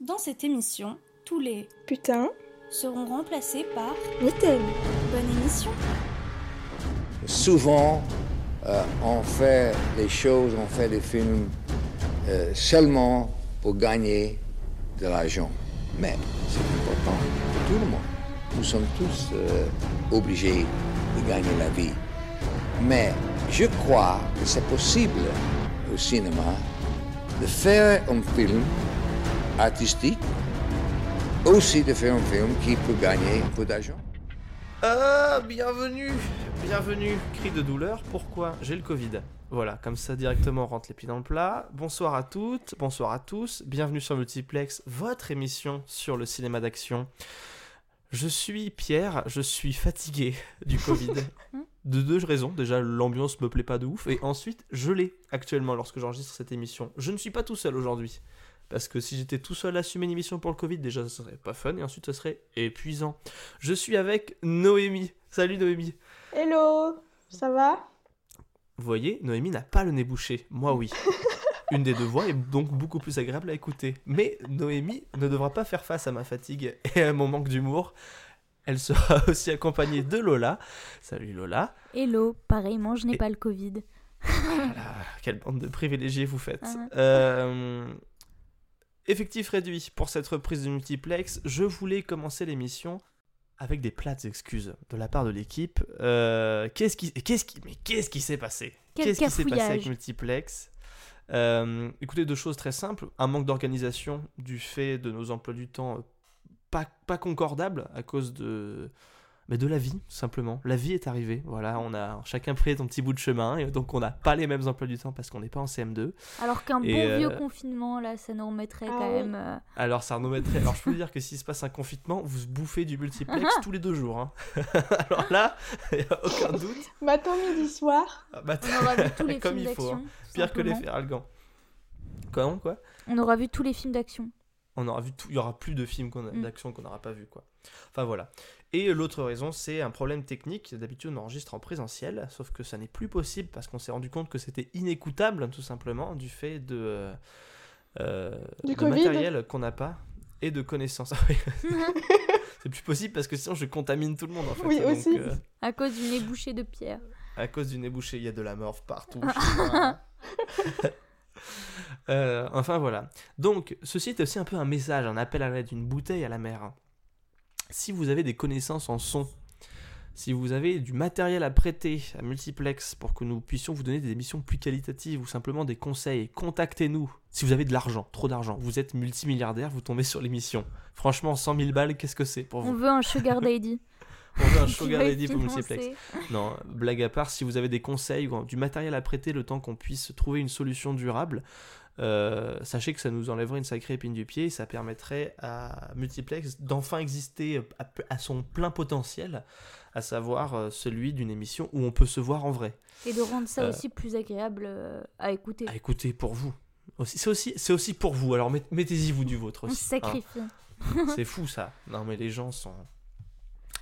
Dans cette émission, tous les Putain. seront remplacés par Mitten. Bonne émission. Souvent, euh, on fait les choses, on fait des films euh, seulement pour gagner de l'argent. Mais c'est important pour tout le monde. Nous sommes tous euh, obligés de gagner la vie. Mais je crois que c'est possible au cinéma de faire un film artistique, aussi de faire un film qui peut gagner un peu d'argent. Ah, bienvenue Bienvenue, cri de douleur, pourquoi J'ai le Covid? Voilà, comme ça directement on rentre les pieds dans le plat. Bonsoir à toutes, bonsoir à tous, bienvenue sur Multiplex, votre émission sur le cinéma d'action. Je suis Pierre, je suis fatigué du Covid. de deux raisons. Déjà, l'ambiance me plaît pas de ouf. Et ensuite, je l'ai actuellement lorsque j'enregistre cette émission. Je ne suis pas tout seul aujourd'hui. Parce que si j'étais tout seul à assumer une émission pour le Covid, déjà, ça serait pas fun. Et ensuite, ça serait épuisant. Je suis avec Noémie. Salut Noémie. Hello. Ça va? Vous voyez, Noémie n'a pas le nez bouché. Moi, oui. Une des deux voix est donc beaucoup plus agréable à écouter. Mais Noémie ne devra pas faire face à ma fatigue et à mon manque d'humour. Elle sera aussi accompagnée de Lola. Salut Lola. Hello, pareillement, je n'ai Et- pas le Covid. Voilà, quelle bande de privilégiés vous faites. Ah. Euh, Effectif réduit pour cette reprise de multiplex. Je voulais commencer l'émission avec des plates excuses de la part de l'équipe. Euh, qu'est-ce qui, qu'est-ce qui, mais qu'est-ce qui s'est passé? Qu'est-ce qui s'est passé avec multiplex? Euh, Écoutez, deux choses très simples. Un manque d'organisation du fait de nos emplois du temps pas, pas concordables à cause de, mais de la vie, simplement. La vie est arrivée. Voilà, on a chacun pris son petit bout de chemin et donc on n'a pas les mêmes emplois du temps parce qu'on n'est pas en CM2. Alors qu'un bon euh, vieux confinement, là, ça nous remettrait Ah quand oui. même. euh, Alors ça nous mettrait. Alors je peux vous dire que s'il se passe un confinement, vous bouffez du multiplex tous les deux jours. hein. Alors là, il n'y a aucun doute. Matin, midi, soir. Ah, bah, On aura vu tous les Comme films il faut, d'action. hein. tout Pire que les. Feralgan. Comment quoi On aura vu tous les films d'action. on aura vu tout, il y aura plus de films qu'on a- Mm. d'action qu'on n'aura pas vu quoi. Enfin voilà. Et l'autre raison, c'est un problème technique. D'habitude, on enregistre en présentiel, sauf que ça n'est plus possible parce qu'on s'est rendu compte que c'était inécoutable, tout simplement, du fait de, euh, euh, Du de matériel qu'on n'a pas et de connaissances. Oui. c'est plus possible parce que sinon je contamine tout le monde en fait. Oui, Donc, aussi. euh, à cause du nez bouché de pierre. à cause du nez bouché, il y a de la morve partout. Euh, enfin voilà. Donc, ceci est aussi un peu un message, un appel à l'aide, une bouteille à la mer. Si vous avez des connaissances en son, si vous avez du matériel à prêter à Multiplex pour que nous puissions vous donner des émissions plus qualitatives ou simplement des conseils, contactez-nous. Si vous avez de l'argent, trop d'argent, vous êtes multimilliardaire, vous tombez sur l'émission. Franchement, 100 000 balles, qu'est-ce que c'est pour On vous veut un sugar daddy. On veut un sugar daddy pour Multiplex. Non, blague à part, si vous avez des conseils ou du matériel à prêter le temps qu'on puisse trouver une solution durable, euh, sachez que ça nous enlèverait une sacrée épine du pied et ça permettrait à Multiplex d'enfin exister à, à son plein potentiel, à savoir euh, celui d'une émission où on peut se voir en vrai. Et de rendre ça Euh, aussi plus agréable euh, à écouter. À écouter pour vous. Aussi- C'est aussi, c'est aussi pour vous, alors met- mettez-y vous du vôtre On aussi. se hein. sacrifie. C'est fou ça. Non mais les gens sont...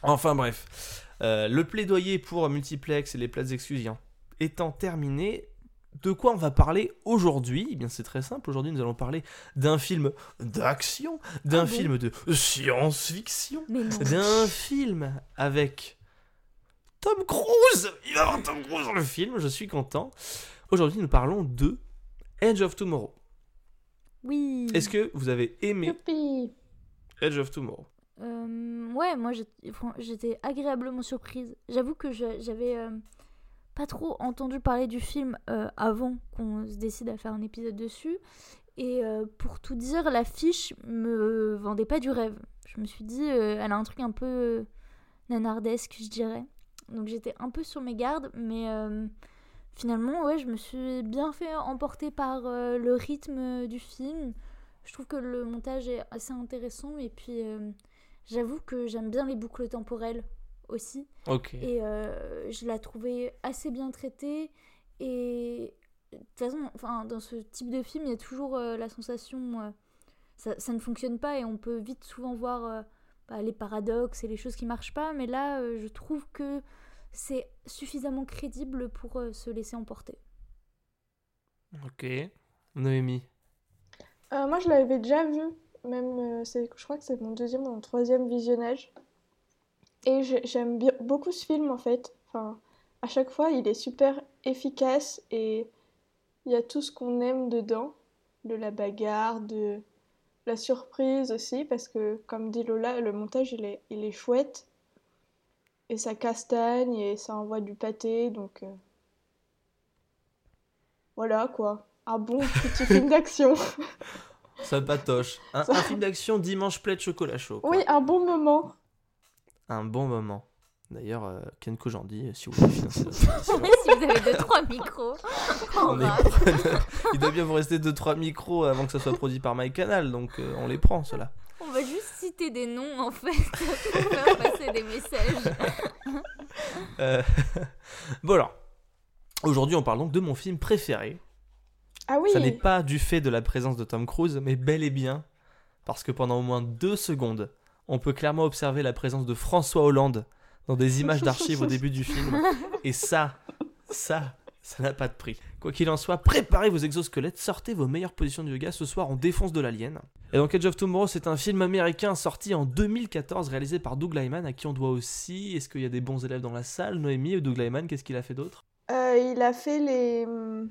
Enfin bref. Euh, le plaidoyer pour Multiplex et les plates excuses étant terminé, de quoi on va parler aujourd'hui Eh bien c'est très simple. Aujourd'hui nous allons parler d'un film d'action, d'un Ah bon film de science-fiction, d'un film avec Tom Cruise. Il va y avoir Tom Cruise dans le film, je suis content. Aujourd'hui nous parlons de Edge of Tomorrow. Oui. Est-ce que vous avez aimé Youpi. Edge of Tomorrow? Euh, ouais, moi j'étais agréablement surprise. J'avoue que j'avais euh, pas trop entendu parler du film euh, avant qu'on se décide à faire un épisode dessus. Et euh, pour tout dire, l'affiche me vendait pas du rêve. Je me suis dit, euh, elle a un truc un peu nanardesque, je dirais. Donc j'étais un peu sur mes gardes, mais finalement, ouais, je me suis bien fait emporter par le rythme du film. Je trouve que le montage est assez intéressant et puis j'avoue que j'aime bien les boucles temporelles aussi et euh, je la trouvais assez bien traitée et de toute façon enfin dans ce type de film il y a toujours euh, la sensation euh, ça, ça ne fonctionne pas et on peut vite souvent voir euh, bah, les paradoxes et les choses qui marchent pas mais là euh, je trouve que c'est suffisamment crédible pour euh, se laisser emporter Ok. Noémie. Euh, moi, je l'avais déjà vu même, euh, c'est, je crois que c'est mon deuxième ou mon troisième visionnage. Et j'ai- j'aime beaucoup ce film en fait. Enfin, à chaque fois, il est super efficace et il y a tout ce qu'on aime dedans. De la bagarre, de la surprise aussi, parce que comme dit Lola, le montage il est, il est chouette. Et ça castagne et ça envoie du pâté, donc euh, voilà quoi. Un bon petit film d'action. Ça patoche. Un, un film d'action dimanche plaid chocolat chaud. quoi. Oui, un bon moment. Un bon moment. D'ailleurs, euh, Ken Kojandi, si vous voulez financer si vous avez deux trois micros, on on est va. preneur. Il doit bien vous rester 2-3 micros avant que ça soit produit par MyCanal, donc euh, on les prend, ceux-là. On va juste citer des noms en fait pour faire passer des messages. Euh, bon alors, aujourd'hui on parle donc de mon film préféré. Ah oui. Ça n'est pas du fait de la présence de Tom Cruise, mais bel et bien parce que pendant au moins deux secondes, on peut clairement observer la présence de François Hollande dans des images d'archives au début du film. Et ça, ça, ça n'a pas de prix. Quoi qu'il en soit, préparez vos exosquelettes, sortez vos meilleures positions de yoga. Ce soir, on défonce de l'alien. Et donc, Edge of Tomorrow, c'est un film américain sorti en 2014, réalisé par Doug Lyman, à qui on doit aussi. Est-ce qu'il y a des bons élèves dans la salle? Noémie ou Doug Lyman, qu'est-ce qu'il a fait d'autre? Euh, il a fait les. hum,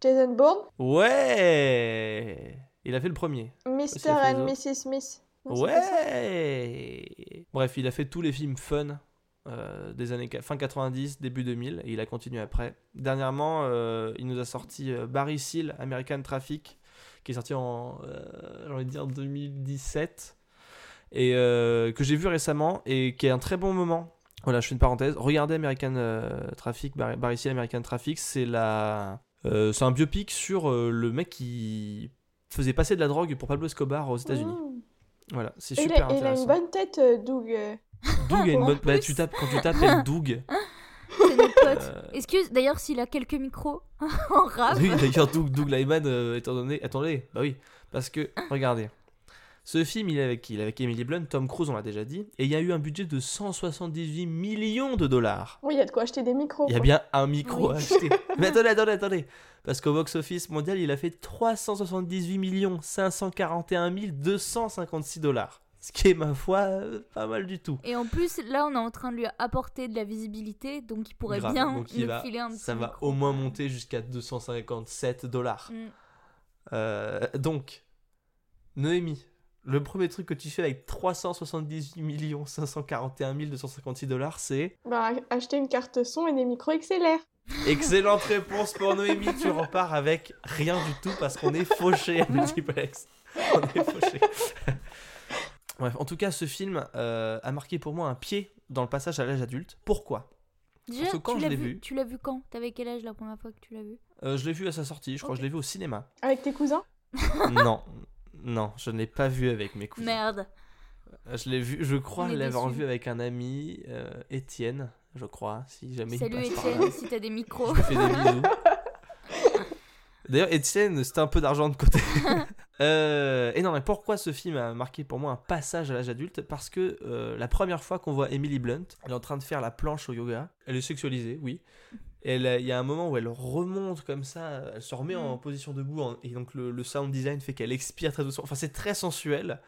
Jason Bourne, Ouais Il a fait le premier. Mr. And Mrs. Smith. Non, Ouais Bref, il a fait tous les films fun euh, des années fin 90, début 2000, et il a continué après. Dernièrement, euh, il nous a sorti euh, Barry Seal, American Traffic, qui est sorti en, euh, j'ai envie de dire, 2017, et que j'ai vu récemment, et qui est un très bon moment. Voilà, je fais une parenthèse. Regardez American Traffic, Barry, Barry Seal, American Traffic, c'est la... c'est un biopic sur le mec qui faisait passer de la drogue pour Pablo Escobar aux États-Unis. Mmh. Voilà, c'est Et Il super a, il a intéressant. une bonne tête, euh, Doug. Doug a une bonne. Bah, plus. tu tapes, quand tu t'appelles Doug. C'est notre pote. euh, que d'ailleurs s'il a quelques micros en rap Oui, d'ailleurs, Doug, Doug Lyman, euh, étant donné. Attendez, bah oui. Parce que, regardez. Ce film, il est avec qui? Il est avec Emily Blunt, Tom Cruise, on l'a déjà dit. Et il y a eu un budget de 178 millions de dollars. Oui, il y a de quoi acheter des micros. Il y a bien un micro Oui. à acheter. Mais attendez, attendez, attendez. Parce qu'au box-office mondial, il a fait 378 millions 541 256 dollars. Ce qui est, ma foi, pas mal du tout. Et en plus, là, on est en train de lui apporter de la visibilité, donc il pourrait Grave. bien Donc il nous va- filer un petit ça va au moins monter jusqu'à 257 dollars. Mm. Euh, donc, Noémie, le premier truc que tu fais avec 378 541 256 dollars, c'est Bah, acheter une carte son et des micros XLR. excellente réponse pour Noémie. Tu repars avec rien du tout parce qu'on est fauché à multiplex. On est fauché. Bref, en tout cas, ce film euh, a marqué pour moi un pied dans le passage à l'âge adulte. Pourquoi? Déjà, Parce que quand tu je l'as l'ai vu, vu- tu l'as vu quand? T'avais quel âge la première fois que tu l'as vu? Euh, Je l'ai vu à sa sortie, je crois que je l'ai vu au cinéma. Avec tes cousins? Non, non, je ne l'ai pas vu avec mes cousins. Merde. Je l'ai vu, je crois l'avoir vu avec un ami, euh, Étienne, je crois, si jamais il Salut par Étienne, là. si t'as des Je micros. lui fais des bisous. D'ailleurs, Étienne, c'était un peu d'argent de côté. Euh, et non, mais pourquoi ce film a marqué pour moi un passage à l'âge adulte? Parce que euh, la première fois qu'on voit Emily Blunt, elle est en train de faire la planche au yoga. Elle est sexualisée, oui. A- il y a un moment où elle remonte comme ça, elle se remet en Mm. position debout, en- et donc le, le sound design fait qu'elle expire très doucement. Enfin, c'est très sensuel.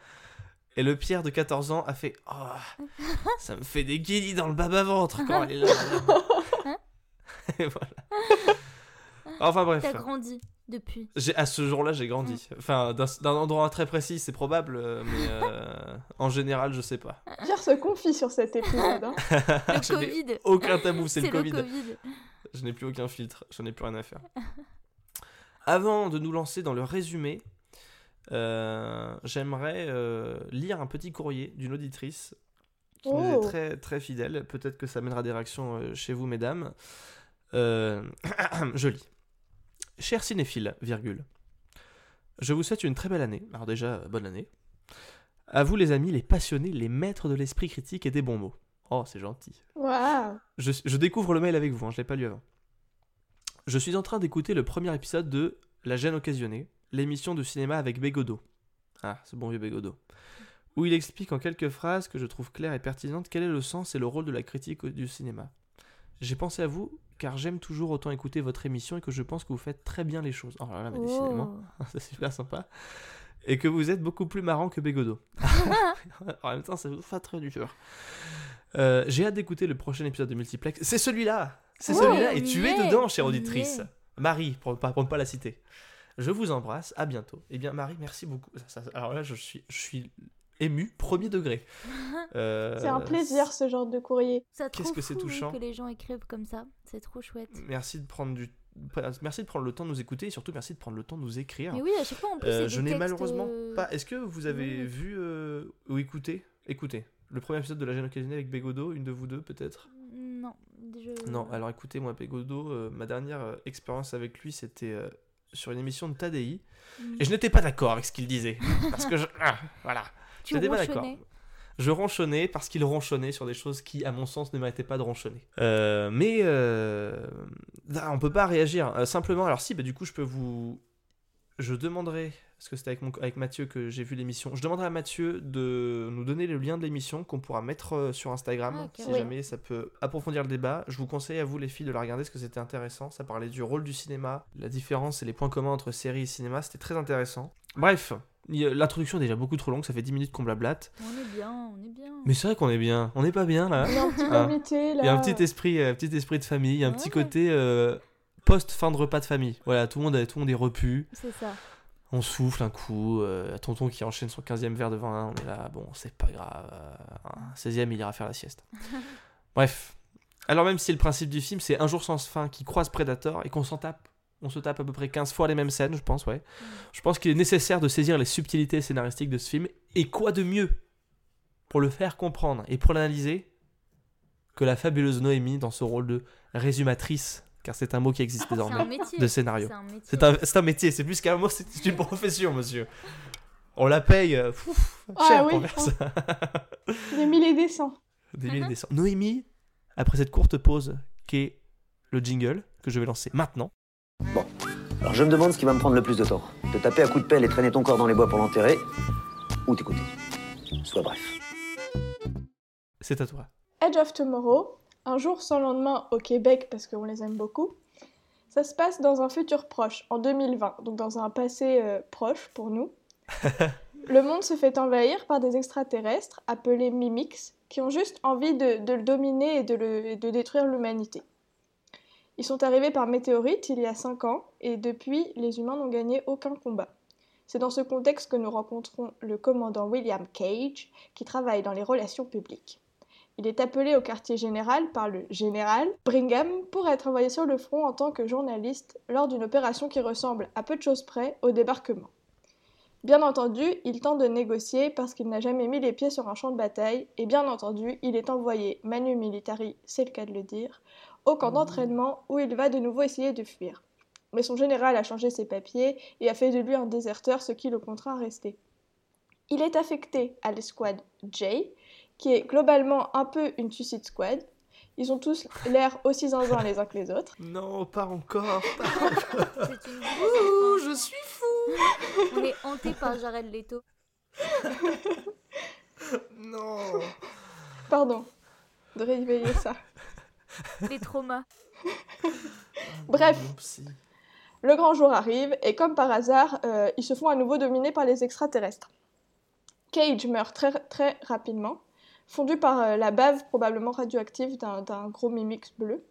Et le Pierre de 14 ans a fait Oh, ça me fait des guillis dans le bas-bas-ventre quand elle est là. et voilà. Enfin bref. T'as grandi depuis. J'ai- À ce jour-là, j'ai grandi. Enfin, d'un d'un endroit très précis, c'est probable, euh, mais euh, en général, je sais pas. Pierre se confie sur cet épisode. hein. Le Covid. aucun tabou, c'est le le Covid. Covid. Je n'ai plus aucun filtre, je n'ai plus rien à faire. Avant de nous lancer dans le résumé, euh, j'aimerais euh, lire un petit courrier d'une auditrice qui nous est Oh. très, très fidèle. Peut-être que ça mènera des réactions euh, chez vous, mesdames. Euh, je lis. Cher cinéphile, virgule. Je vous souhaite une très belle année. Alors déjà, bonne année. À vous les amis, les passionnés, les maîtres de l'esprit critique et des bons mots. Oh, c'est gentil. Je, je découvre le mail avec vous, hein, je l'ai pas lu avant. Je suis en train d'écouter le premier épisode de La gêne occasionnée, l'émission de cinéma avec Bégodeau. Ah, ce bon vieux Bégodeau. Où il explique en quelques phrases que je trouve claires et pertinentes quel est le sens et le rôle de la critique du cinéma. J'ai pensé à vous car j'aime toujours autant écouter votre émission et que je pense que vous faites très bien les choses. Oh là là, mais décidément. Oh. c'est super sympa. et que vous êtes beaucoup plus marrant que Bégodo. en même temps, ça vous fait très dur. Euh, J'ai hâte d'écouter le prochain épisode de Multiplex. C'est celui-là C'est Ouais, celui-là Et tu es dedans, chère auditrice. Marie, pour, ne pas la citer. Je vous embrasse, à bientôt. Eh bien, Marie, merci beaucoup. Ça- ça- alors là, je suis, je suis ému, premier degré. Euh, C'est un plaisir ce genre de courrier. Qu'est-ce que c'est fou, oui, touchant. que les gens écrivent comme ça. C'est trop chouette. Merci de prendre du. Merci de prendre le temps de nous écouter et surtout merci de prendre le temps de nous écrire. Mais oui, à chaque fois en plus. Euh, je n'ai malheureusement euh, pas. Est-ce que vous avez vu euh, ou écouté? Écoutez. Le premier épisode de La Gêne occasionnelle avec Bégodo, une de vous deux peut-être? Non. je- Non, alors écoutez, moi, Bégodo, euh, ma dernière euh, expérience avec lui, c'était euh, sur une émission de Tadei. Mm. Et je n'étais pas d'accord avec ce qu'il disait. Parce que je. Ah, voilà. Tu Je n'étais pas d'accord. Je ronchonnais parce qu'il ronchonnait sur des choses qui, à mon sens, ne méritaient pas de ronchonner. Euh, mais on peut pas réagir. Euh, simplement, alors si, bah, du coup, je peux vous. Je demanderai, parce que c'était avec, mon... avec Mathieu que j'ai vu l'émission, je demanderai à Mathieu de nous donner le lien de l'émission qu'on pourra mettre euh, sur Instagram, Ah, si Oui. jamais ça peut approfondir le débat. Je vous conseille à vous, les filles, de la regarder, parce que c'était intéressant. Ça parlait du rôle du cinéma, la différence et les points communs entre série et cinéma. C'était très intéressant. Bref, l'introduction est déjà beaucoup trop longue, ça fait 10 minutes qu'on blablate. On est bien, on est bien. Mais c'est vrai qu'on est bien. On n'est pas bien là. Il y a un petit Ah. comité là. Il y a un petit esprit, euh, petit esprit de famille, il y a un petit côté euh, post fin de repas de famille. Voilà, tout le monde, tout le monde est repu. C'est ça. On souffle un coup. euh, tonton qui enchaîne son 15e verre de vin. On est là, bon, c'est pas grave. euh, un 16e, il ira faire la sieste. Bref. Alors, même si le principe du film, c'est un jour sans fin qui croise Predator et qu'on s'en tape. On se tape à peu près 15 fois les mêmes scènes, je pense, ouais. Je pense qu'il est nécessaire de saisir les subtilités scénaristiques de ce film. Et quoi de mieux pour le faire comprendre et pour l'analyser que la fabuleuse Noémie dans ce rôle de résumatrice, car c'est un mot qui existe un désormais, de scénario. C'est un métier. C'est un, métier, c'est plus qu'un mot, c'est une profession, monsieur. On la paye euh, Ah cher oui, pour faire ça. Des milliers des cents. Des milliers de cents. Noémie, après cette courte pause qui est le jingle que je vais lancer maintenant, Alors je me demande ce qui va me prendre le plus de temps. Te taper à coups de pelle et traîner ton corps dans les bois pour l'enterrer, ou t'écouter. Sois bref. c'est à toi. Edge of Tomorrow, un jour sans lendemain au Québec parce qu'on les aime beaucoup. Ça se passe dans un futur proche, en 2020, donc dans un passé euh, proche pour nous. le monde se fait envahir par des extraterrestres appelés Mimics qui ont juste envie de, de le dominer et de, le- et de détruire l'humanité. Ils sont arrivés par météorite il y a 5 ans et depuis, les humains n'ont gagné aucun combat. C'est dans ce contexte que nous rencontrons le commandant William Cage qui travaille dans les relations publiques. Il est appelé au quartier général par le général Brigham pour être envoyé sur le front en tant que journaliste lors d'une opération qui ressemble à peu de choses près au débarquement. Bien entendu, il tente de négocier parce qu'il n'a jamais mis les pieds sur un champ de bataille et bien entendu, il est envoyé manu militari, c'est le cas de le dire, au camp d'entraînement où il va de nouveau essayer de fuir. Mais son général a changé ses papiers et a fait de lui un déserteur, ce qui le contraint à rester. Il est affecté à l'escouade J, qui est globalement un peu une Suicide Squad. Ils ont tous l'air aussi zinzins les uns que les autres. Non, pas encore. C'est une Ouh, je suis fou. On est hanté par Jared Leto. Non. Pardon de réveiller ça. Les traumas. Bref. Le grand jour arrive et comme par hasard, euh, ils se font à nouveau dominer par les extraterrestres. Cage meurt très, très rapidement, fondu par euh, la bave probablement radioactive d'un gros mimix bleu.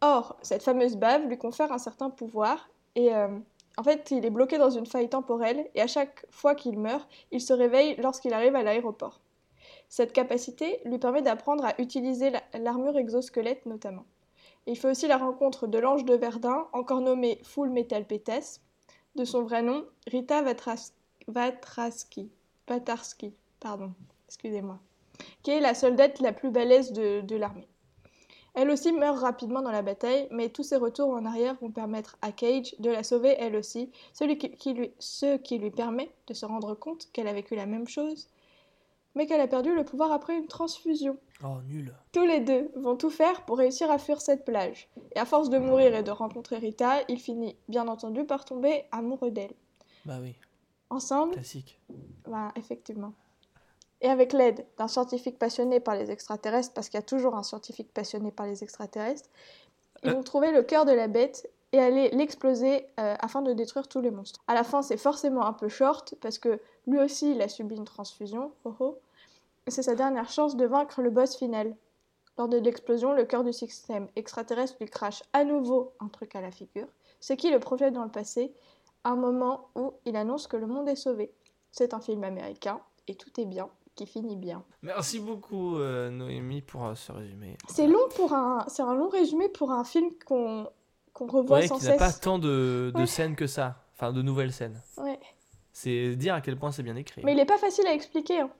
Or, cette fameuse bave lui confère un certain pouvoir et euh, en fait, il est bloqué dans une faille temporelle et à chaque fois qu'il meurt, il se réveille lorsqu'il arrive à l'aéroport. Cette capacité lui permet d'apprendre à utiliser la- l'armure exosquelette notamment. Il fait aussi la rencontre de l'ange de Verdun, encore nommé Full Metal Pétasse, de son vrai nom, Rita Vatras- Vatraski, pardon, excusez-moi, qui est la soldate la plus balèze de, de l'armée. Elle aussi meurt rapidement dans la bataille, mais tous ses retours en arrière vont permettre à Cage de la sauver elle aussi, celui qui, qui lui, ce qui lui permet de se rendre compte qu'elle a vécu la même chose, mais qu'elle a perdu le pouvoir après une transfusion. Oh, nul. Tous les deux vont tout faire pour réussir à fuir cette plage. Et à force de mourir et de rencontrer Rita, il finit bien entendu par tomber amoureux d'elle. Bah oui, Ensemble, classique. bah, effectivement. Et avec l'aide d'un scientifique passionné par les extraterrestres, parce qu'il y a toujours un scientifique passionné par les extraterrestres, ils Euh. vont trouver le cœur de la bête et aller l'exploser euh, afin de détruire tous les monstres. À la fin, c'est forcément un peu short parce que lui aussi, il a subi une transfusion. Oh oh. C'est sa dernière chance de vaincre le boss final. Lors de l'explosion, le cœur du système extraterrestre lui crache à nouveau un truc à la figure, ce qui le projette dans le passé, un moment où il annonce que le monde est sauvé. C'est un film américain et tout est bien, qui finit bien. Merci beaucoup, euh, Noémie, pour euh, ce résumé. C'est long pour un, c'est un long résumé pour un film qu'on qu'on revoit Ouais, sans qu'il n'a cesse. pas tant de, de Ouais. scènes que ça. Enfin, de nouvelles scènes. Ouais. C'est dire à quel point c'est bien écrit. Mais il est pas facile à expliquer. hein.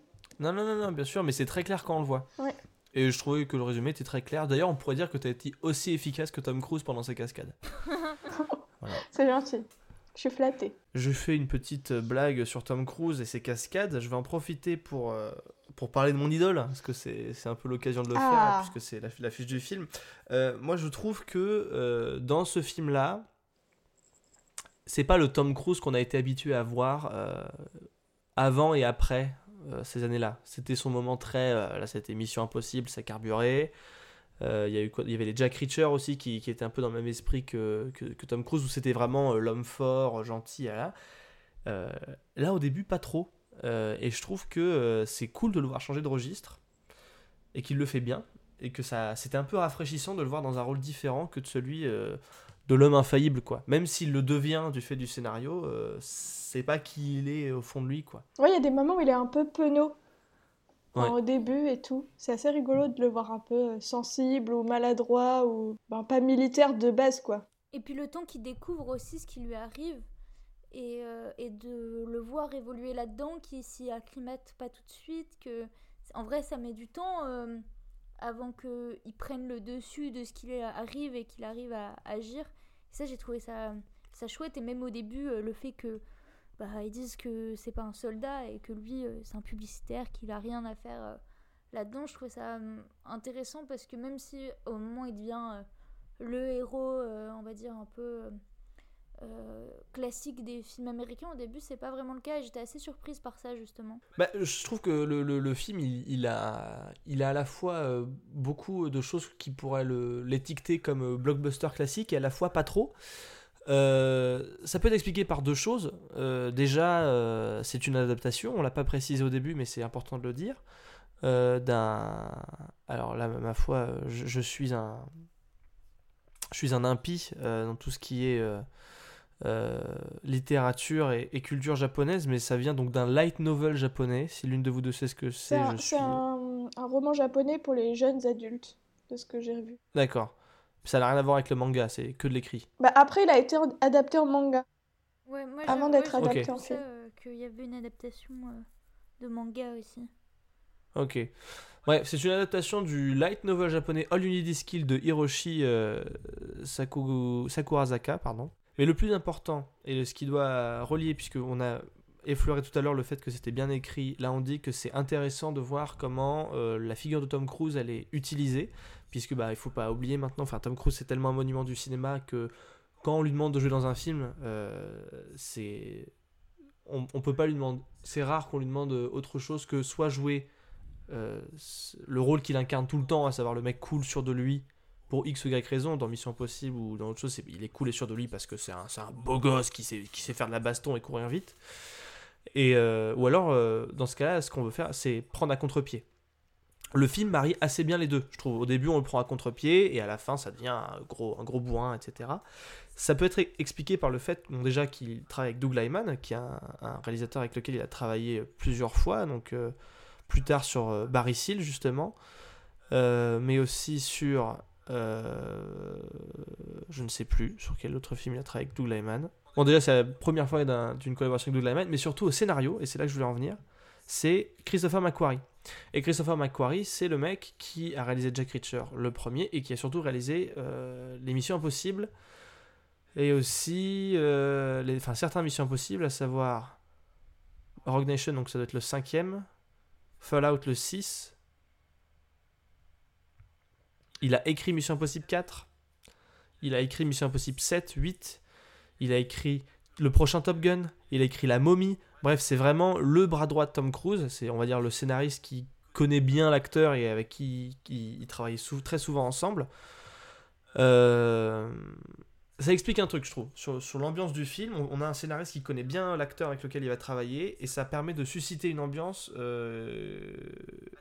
Non, non, non, non, bien sûr, mais c'est très clair quand on le voit. Ouais. Et je trouvais que le résumé était très clair. D'ailleurs, on pourrait dire que tu as été aussi efficace que Tom Cruise pendant ses cascades. C'est gentil. Je suis flattée. Je fais une petite blague sur Tom Cruise et ses cascades. Je vais en profiter pour, euh, pour parler de mon idole, parce que c'est c'est un peu l'occasion de le Ah. faire, puisque c'est la- l'affiche du film. Euh, moi, je trouve que euh, dans ce film-là, c'est pas le Tom Cruise qu'on a été habitué à voir euh, avant et après euh, ces années-là. C'était son moment très. euh, là, c'était Mission Impossible, ça carburait. Euh, Il y, avait les Jack Reacher aussi qui, étaient un peu dans le même esprit que, Tom Cruise, où c'était vraiment euh, l'homme fort, gentil. Là. Euh, là, au début, pas trop. Et je trouve que c'est cool de le voir changer de registre et qu'il le fait bien. Et que ça, c'était un peu rafraîchissant de le voir dans un rôle différent que de celui de l'homme infaillible, quoi. Même s'il le devient du fait du scénario, c'est pas qui il est au fond de lui, quoi. Ouais, il y a des moments où il est un peu penaud. Ouais. Au début et tout. C'est assez rigolo de le voir un peu euh, sensible ou maladroit ou ben, pas militaire de base, quoi. Et puis le temps qu'il découvre aussi ce qui lui arrive et, euh, et de le voir évoluer là-dedans, qui s'y acclimate pas tout de suite, que en vrai ça met du temps euh, avant qu'il prenne le dessus de ce qui lui arrive et qu'il arrive à agir. Et ça j'ai trouvé ça, ça chouette et même au début le fait que bah, ils disent que c'est pas un soldat et que lui euh, c'est un publicitaire, qu'il a rien à faire euh, là-dedans, je trouvais ça euh, intéressant parce que même si au moment il devient euh, le héros, on va dire un peu classique des films américains. Au début, c'est pas vraiment le cas j'étais assez surprise par ça justement. Bah, je trouve que le, film, il, a, il a à la fois beaucoup de choses qui pourraient l'étiqueter comme blockbuster classique et à la fois pas trop. Euh, ça peut être expliqué par deux choses. Euh, déjà, euh, c'est une adaptation, on l'a pas précisé au début, mais c'est important de le dire. d'un. Alors là, ma foi, je, je suis un. Je suis un impie dans tout ce qui est littérature et, et culture japonaise, mais ça vient donc d'un light novel japonais. Si l'une de vous deux sait ce que C'est c'est, un, suis. un- un roman japonais pour les jeunes adultes, de ce que j'ai vu. D'accord. Ça n'a rien à voir avec le manga, c'est que de l'écrit. Bah, après, il a été adapté en manga. Ouais, moi, Avant j'ai- d'être adapté vu en film. euh, qu'il y avait une adaptation euh, de manga aussi. Ok. Ouais, c'est une adaptation du light novel japonais All You Need Is Kill de Hiroshi euh, Saku- Sakurazaka. Pardon. Mais le plus important, et ce qui doit relier, puisqu'on a effleuré tout à l'heure le fait que c'était bien écrit, là on dit que c'est intéressant de voir comment euh, la figure de Tom Cruise elle est utilisée, puisque bah, il faut pas oublier maintenant, enfin Tom Cruise c'est tellement un monument du cinéma que quand on lui demande de jouer dans un film, euh, c'est on, peut pas lui demander, c'est rare qu'on lui demande autre chose que soit jouer euh, le rôle qu'il incarne tout le temps, à savoir le mec cool sûr de lui, pour X ou Y raison, dans Mission Impossible ou dans autre chose, il est cool et sûr de lui parce que c'est un, beau gosse qui sait faire de la baston et courir vite. Euh, ou alors, euh, dans ce cas-là, ce qu'on veut faire, c'est prendre à contre-pied. Le film marie assez bien les deux, je trouve. Au début, on le prend à contre-pied, et à la fin, ça devient un gros, un gros bourrin, etc. Ça peut être expliqué par le fait, déjà, qu'il travaille avec Doug Lyman, qui est un, réalisateur avec lequel il a travaillé plusieurs fois, donc euh, plus tard sur Barry Seal, justement, mais aussi sur. je ne sais plus sur quel autre film il a travaillé avec Doug Lyman. Bon, déjà, c'est la première fois d'un- d'une collaboration avec Doug Lyman, mais surtout au scénario, et c'est là que je voulais en venir, c'est Christopher McQuarrie. Et Christopher McQuarrie, c'est le mec qui a réalisé Jack Reacher, le premier, et qui a surtout réalisé euh, Les Missions Impossibles, et aussi euh, enfin, certains Missions Impossibles, à savoir Rogue Nation, donc ça doit être le cinquième, Fallout le 6. Il a écrit Mission Impossible 4. Il a écrit Mission Impossible 7, 8. Il a écrit le prochain Top Gun. Il a écrit La Momie. Bref, c'est vraiment le bras droit de Tom Cruise. C'est, on va dire, le scénariste qui connaît bien l'acteur et avec qui, qui il travaille sou- très souvent ensemble. Euh, ça explique un truc, je trouve, sur, sur l'ambiance du film. On, on a un scénariste qui connaît bien l'acteur avec lequel il va travailler, et ça permet de susciter une ambiance euh,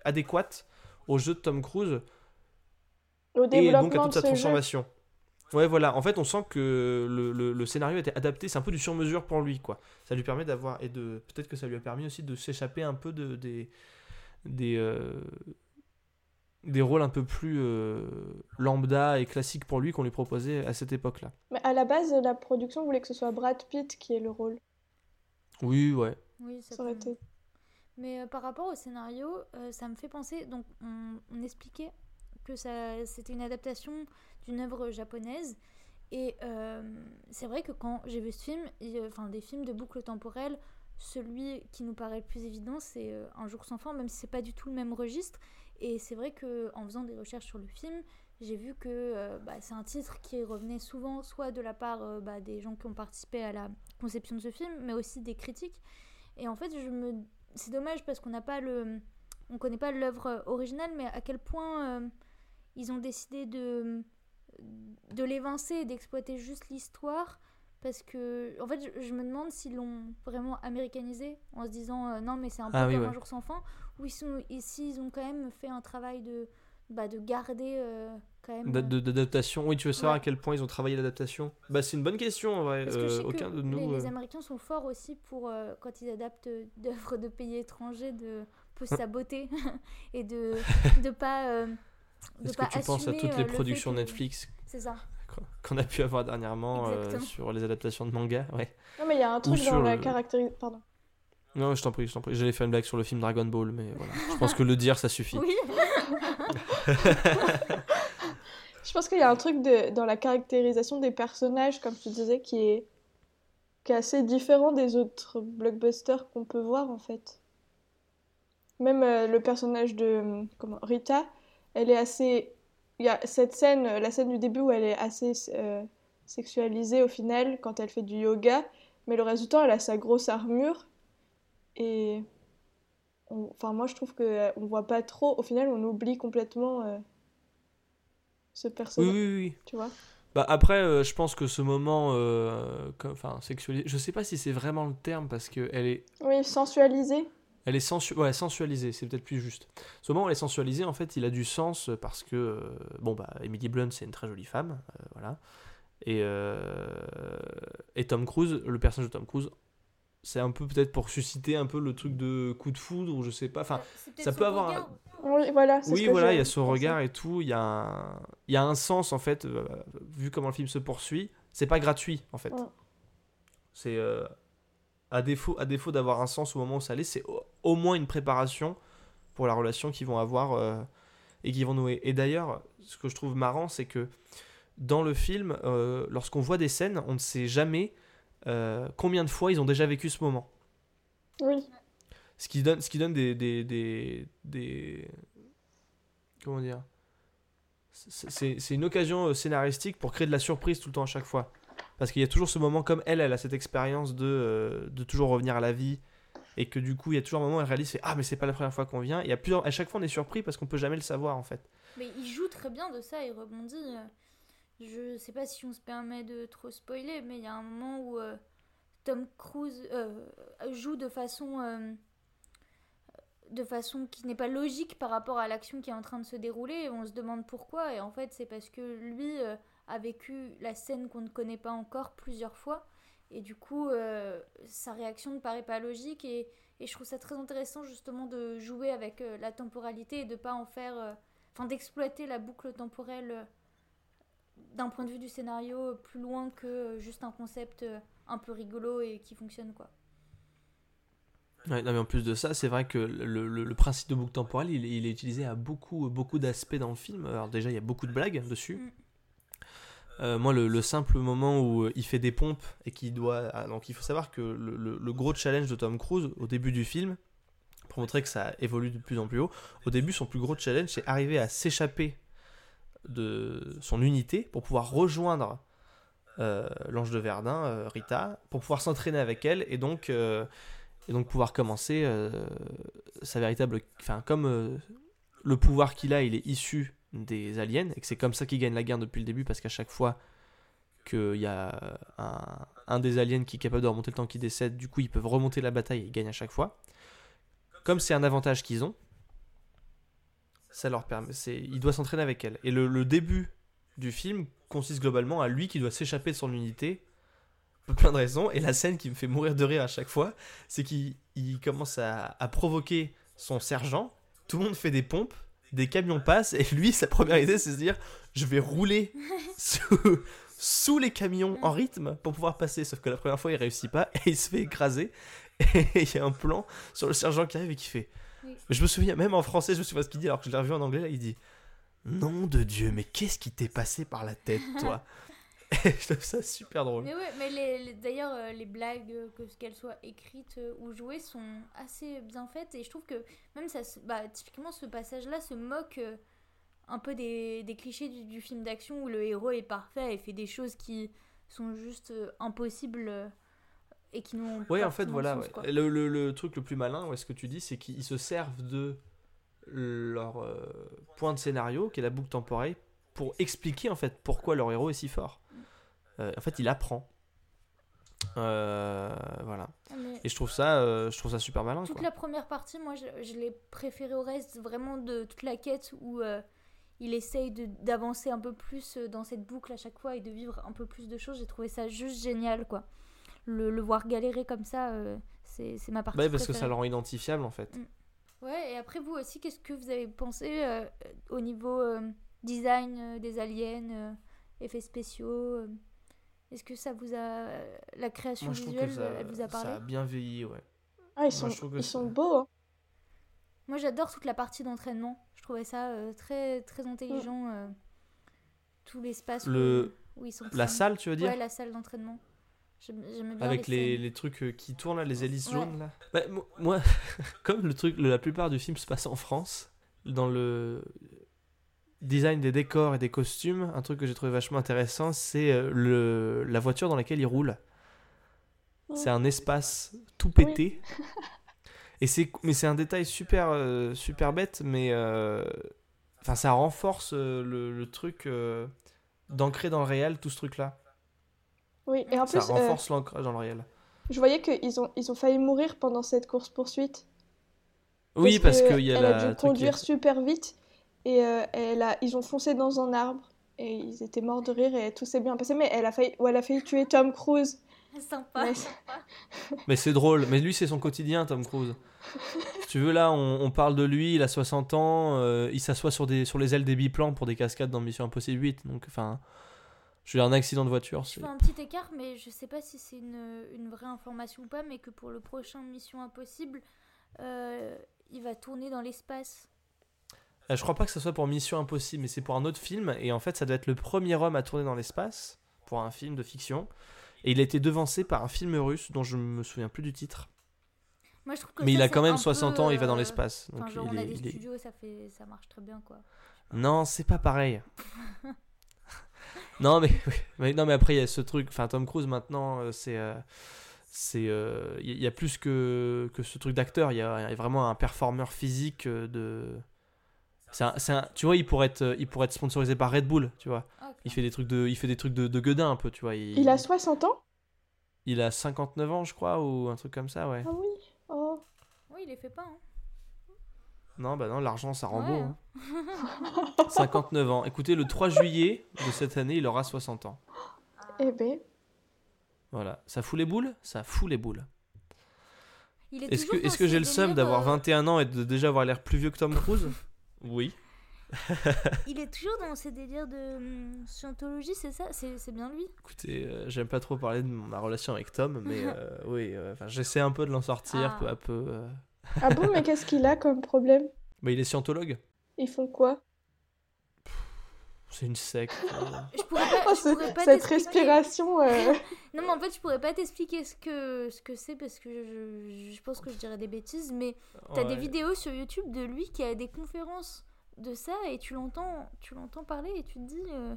adéquate au jeu de Tom Cruise Au et donc à toute sa jeu. Ouais, voilà. En fait, on sent que le, le- le scénario a été adapté, c'est un peu du sur-mesure pour lui, quoi. Ça lui permet d'avoir et de peut-être que ça lui a permis aussi de s'échapper un peu de des des euh, des rôles un peu plus euh, lambda et classiques pour lui qu'on lui proposait à cette époque-là. Mais à la base, la production voulait que ce soit Brad Pitt qui ait le rôle. Oui, ouais. Oui, ça Ça aurait été. Mais euh, par rapport au scénario, euh, ça me fait penser. Donc, on, on expliquait que ça, c'était une adaptation d'une œuvre japonaise. Et euh, c'est vrai que quand j'ai vu ce film, il- enfin des films de boucle temporelle, celui qui nous paraît le plus évident, c'est euh, Un jour sans fin, même si c'est pas du tout le même registre. Et c'est vrai que en faisant des recherches sur le film, j'ai vu que euh, bah, c'est un titre qui revenait souvent, soit de la part bah, des gens qui ont participé à la conception de ce film, mais aussi des critiques. Et en fait, je me c'est dommage parce qu'on n'a pas le on connaît pas l'œuvre originale mais à quel point ils ont décidé de de l'évincer et d'exploiter juste l'histoire parce que en fait je, je me demande s'ils l'ont vraiment américanisé en se disant euh, non mais c'est un peu Ah oui, comme ouais. un jour sans fin ou ils sont ici ils ont quand même fait un travail de bah, de garder euh, quand même D'a- de- D'adaptation. Oui, tu veux savoir Ouais. à quel point ils ont travaillé l'adaptation? Bah, c'est une bonne question en vrai. Parce que je Euh, sais aucun que de nous. les, les euh, Américains sont forts aussi pour, quand ils adaptent d'œuvres de pays étrangers, de peu saboter et de ne pas. Est-ce que tu penses à toutes euh, les productions que- Netflix C'est ça. qu'on- a pu avoir dernièrement euh, sur les adaptations de manga Ouais. Non, mais il y a un truc sur dans la le- caractérisation. Pardon. Non, je t'en prie, je t'en prie. J'allais faire une blague sur le film Dragon Ball, mais voilà. Je pense que le dire, ça suffit. Oui. Je pense qu'il y a un truc de, dans la caractérisation des personnages, comme tu disais, qui est, qui est assez différent des autres blockbusters qu'on peut voir en fait. Même euh, le personnage de comment, Rita, elle est assez. Il y a cette scène, euh, la scène du début où elle est assez euh, sexualisée au final quand elle fait du yoga, mais le reste du temps elle a sa grosse armure et. on- Enfin, moi je trouve que on voit pas trop. Au final, on oublie complètement euh, ce Oui, personnage oui, oui. tu vois. Bah après, euh, je pense que ce moment, euh, enfin, sexualisé, je sais pas si c'est vraiment le terme parce que elle est, Oui, sensualisé. Elle est sensu ouais, sensualisée, c'est peut-être plus juste. Ce moment où elle est sensualisée, en fait, il a du sens parce que, euh, bon, bah, Emily Blunt, c'est une très jolie femme, euh, voilà. Et, euh, et Tom Cruise, le personnage de Tom Cruise, c'est un peu peut-être pour susciter un peu le truc de coup de foudre, ou je sais pas, enfin, ça peut avoir- regard. Oui, voilà. Oui, que voilà, il y a son regard et tout. Il y, a un... il y a un sens, en fait, euh, vu comment le film se poursuit. C'est pas gratuit, en fait. Ouais. C'est. euh, à défaut, à défaut d'avoir un sens au moment où ça allait, c'est au, moins une préparation pour la relation qu'ils vont avoir euh, et qu'ils vont nouer. Et d'ailleurs, ce que je trouve marrant, c'est que dans le film, euh, lorsqu'on voit des scènes, on ne sait jamais euh, combien de fois ils ont déjà vécu ce moment. Oui. Ce qui donne, ce qui donne des, des, des, des- Comment dire C'est- une occasion scénaristique pour créer de la surprise tout le temps à chaque fois. Parce qu'il y a toujours ce moment, comme elle, elle a cette expérience de, de toujours revenir à la vie. Et que du coup, il y a toujours un moment où elle réalise Ah, mais c'est pas la première fois qu'on vient. Et a plusieurs, à chaque fois, on est surpris parce qu'on peut jamais le savoir en fait. Mais il joue très bien de ça, il rebondit. Je sais pas si on se permet de trop spoiler, mais il y a un moment où euh, Tom Cruise euh, joue de façon euh, de façon qui n'est pas logique par rapport à l'action qui est en train de se dérouler. Et on se demande pourquoi. Et en fait, c'est parce que lui a vécu la scène qu'on ne connaît pas encore plusieurs fois. Et du coup, euh, sa réaction ne paraît pas logique. Et, et je trouve ça très intéressant justement de jouer avec euh, la temporalité et de pas en faire. euh, Enfin, d'exploiter la boucle temporelle d'un point de vue du scénario plus loin que juste un concept un peu rigolo et qui fonctionne quoi. Ouais, non, mais en plus de ça, c'est vrai que le, le- le principe de boucle temporelle, il, est- il est utilisé à beaucoup, beaucoup d'aspects dans le film. Alors déjà, il y a beaucoup de blagues dessus. Mm. Euh, moi, le, le simple moment où euh, il fait des pompes et qu'il doit... ah, donc il faut savoir que le, gros challenge de Tom Cruise au début du film, pour montrer que ça évolue de plus en plus haut, au début, son plus gros challenge, c'est arriver à s'échapper de son unité pour pouvoir rejoindre euh, l'ange de Verdun, Rita, pour pouvoir s'entraîner avec elle et donc... et donc pouvoir commencer sa véritable enfin comme le pouvoir qu'il a il est issu des aliens et que c'est comme ça qu'il gagne la guerre depuis le début parce qu'à chaque fois qu'il y a un, des aliens qui est capable de remonter le temps qui décède, du coup ils peuvent remonter la bataille et ils gagnent à chaque fois. Comme c'est un avantage qu'ils ont, ça leur permet. Il doit s'entraîner avec elle. Et le, début du film consiste globalement à lui qui doit s'échapper de son unité pour plein de raisons. Et la scène qui me fait mourir de rire à chaque fois, c'est qu'il il commence à provoquer son sergent. Tout le monde fait des pompes, des camions passent, et lui, sa première idée, c'est de se dire je vais rouler sous, sous les camions en rythme pour pouvoir passer. Sauf que la première fois, il réussit pas et il se fait écraser. Et il y a un plan sur le sergent qui arrive et qui fait. Je me souviens, même en français, je me souviens ce qu'il dit, alors que je l'ai revu en anglais, là, il dit Nom de Dieu, mais qu'est-ce qui t'est passé par la tête, toi? je trouve ça super drôle. Mais ouais, mais les, les- d'ailleurs, euh, les blagues, euh, que qu'elles soient écrites euh, ou jouées, sont assez bien faites. Et je trouve que même ça, bah, typiquement, ce passage-là se moque un peu des, des clichés du, du film d'action où le héros est parfait et fait des choses qui sont juste impossibles et qui n'ont Ouais, en fait, voilà. sens, ouais. quoi. Le, le- le truc le plus malin, ouais, ce que tu dis, c'est qu'ils se servent de leur euh, point de scénario, qui est la boucle temporelle, pour expliquer en fait pourquoi leur héros est si fort. Euh, en fait, il apprend. Euh, voilà. Ah, mais- Et je trouve ça, euh, je trouve ça super malin. Toute quoi. la première partie, moi, je, je l'ai préférée au reste, vraiment de toute la quête où euh, il essaye d'avancer un peu plus dans cette boucle à chaque fois et de vivre un peu plus de choses. J'ai trouvé ça juste génial, quoi. Le, le voir galérer comme ça, c'est ma partie Ouais, parce que ça le rend identifiable en fait. Ouais, et après vous aussi, qu'est-ce que vous avez pensé au niveau design des aliens, effets spéciaux Est-ce que ça vous a... La création Moi, je visuelle, que ça, elle vous a parlé? ça a bien vieilli, ouais. Ah, ils sont, ils ça- sont beaux. Hein. Moi, j'adore toute la partie d'entraînement. Je trouvais ça euh, très, très intelligent. euh, tout l'espace Le- où, où ils sont. La salle, tu veux dire? Ouais, la salle d'entraînement. J'aime- J'aimais bien Avec les, les, les trucs euh, qui tournent là, les hélices Ouais. jaunes là? Bah, mo- moi, comme le truc, la plupart du film se passe en France, dans le design des décors et des costumes, un truc que j'ai trouvé vachement intéressant, c'est euh, le la voiture dans laquelle ils roulent. C'est un espace tout pété. Et c'est mais c'est un détail super euh, super bête, mais euh, enfin ça renforce euh, le, le truc d'ancrer dans le réel tout ce truc là. Oui, et en Ça plus, euh, renforce l'ancrage dans le réel. je voyais qu'ils ont, ils ont failli mourir pendant cette course-poursuite. Oui, parce que qu'il y a elle la a dû qui conduire super vite et euh, elle a, ils ont foncé dans un arbre et ils étaient morts de rire et tout s'est bien passé. Mais elle a failli, ou elle a failli tuer Tom Cruise. Sympa. Mais- Mais c'est drôle. Mais lui, c'est son quotidien, Tom Cruise. si tu veux, là, on, on parle de lui, il a 60 ans, euh, il s'assoit sur, des, sur les ailes des biplans pour des cascades dans Mission Impossible 8. Donc, enfin, je veux dire, un accident de voiture. Je c'est- fais un petit écart, mais je sais pas si c'est une, une vraie information ou pas, mais que pour le prochain Mission Impossible, euh, il va tourner dans l'espace. Euh, Je crois pas que ce soit pour Mission Impossible, mais c'est pour un autre film. Et en fait, ça doit être le premier homme à tourner dans l'espace pour un film de fiction. Et il a été devancé par un film russe dont je me souviens plus du titre. Moi, je trouve que Mais ça, il a quand même un 60 peu, ans, il va dans euh, l'espace. Enfin, Donc genre, il on a est- des il est- studios, ça, fait, ça marche très bien, quoi. Non, c'est pas pareil. non, mais, mais non, mais après il y a ce truc. Enfin, Tom Cruise maintenant, euh, c'est euh, c'est euh, il y a plus que que ce truc d'acteur. Il y a, y a vraiment un performeur physique euh, de. C'est un, c'est un- tu vois, il pourrait être euh, il pourrait être sponsorisé par Red Bull, tu vois. Ah. Il fait des trucs de il fait des trucs de, de gueudin un peu, tu vois. Il, Il a 60 ans? Il a 59 ans, je crois, ou un truc comme ça, ouais. Ah oui. Oh. Oui, il les fait pas. Hein. Non, bah non, l'argent ça rend Ouais, beau. hein. 59 ans. Écoutez, le 3 juillet de cette année, il aura 60 ans. Eh ben, Voilà, ça fout les boules? Ça fout les boules. Il est Est-ce que, est-ce que j'ai le seum d'avoir euh, 21 ans et de déjà avoir l'air plus vieux que Tom Cruise? Oui. Il est toujours dans ces délires de hum, scientologie, c'est ça? C'est c'est bien lui? Écoutez, euh, j'aime pas trop parler de ma relation avec Tom, mais euh, oui, euh, enfin, j'essaie un peu de l'en sortir Ah. peu à peu. euh. ah bon, mais qu'est-ce qu'il a comme problème? Mais il est scientologue. Ils font quoi? C'est une secte. euh. Je pourrais pas, Oh, je ce- pourrais pas Cette t'expliquer. respiration. euh, Non, mais en fait, je pourrais pas t'expliquer ce que ce que c'est parce que je, je pense que je dirais des bêtises, mais t'as des vidéos sur YouTube de lui qui a des conférences de ça et tu l'entends tu l'entends parler et tu te dis euh,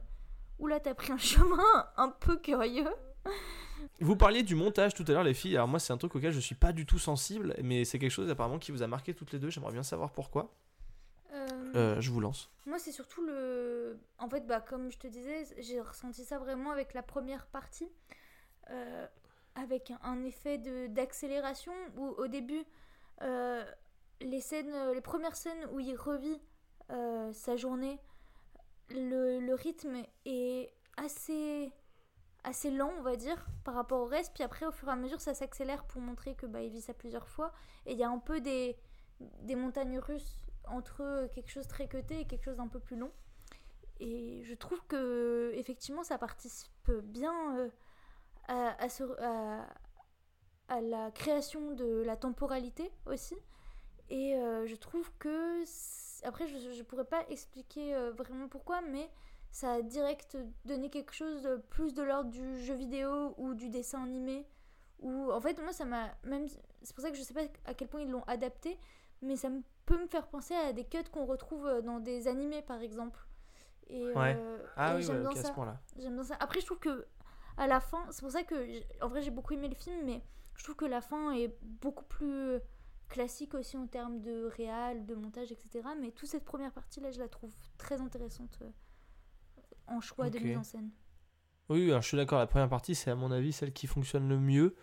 oula t'as pris un chemin un peu curieux Vous parliez du montage tout à l'heure, les filles. Alors, moi, c'est un truc auquel je suis pas du tout sensible, mais c'est quelque chose apparemment qui vous a marqué toutes les deux. J'aimerais bien savoir pourquoi. Euh, Euh, je vous lance. Moi, c'est surtout le. En fait, bah, comme je te disais, j'ai ressenti ça vraiment avec la première partie. Euh, avec un, effet d'accélération où, au début, euh, les, scènes, les premières scènes où il revit sa journée, le, le rythme est assez, assez lent, on va dire, par rapport au reste. Puis après, au fur et à mesure, ça s'accélère pour montrer que bah, il vit ça plusieurs fois. Et il y a un peu des, des montagnes russes entre quelque chose très cuté et quelque chose d'un peu plus long. Et je trouve que effectivement ça participe bien euh, à, la création de la temporalité aussi. Et euh, je trouve que après je ne pourrais pas expliquer euh, vraiment pourquoi, mais ça a direct donné quelque chose de plus de l'ordre du jeu vidéo ou du dessin animé. Ou en fait moi ça m'a même c'est pour ça que je sais pas à quel point ils l'ont adapté, mais ça me- peut me faire penser à des cuts qu'on retrouve euh, dans des animés par exemple. Et, Ouais. euh, Ah et oui, j'aime ouais, bien ok, à ça. bien. Après, je trouve que à la fin, c'est pour ça que en vrai j'ai beaucoup aimé le film, mais je trouve que la fin est beaucoup plus classique aussi en termes de réal, de montage, etc. Mais toute cette première partie là, je la trouve très intéressante euh, en choix de mise en scène. Oui, oui, alors je suis d'accord. La première partie, c'est à mon avis celle qui fonctionne le mieux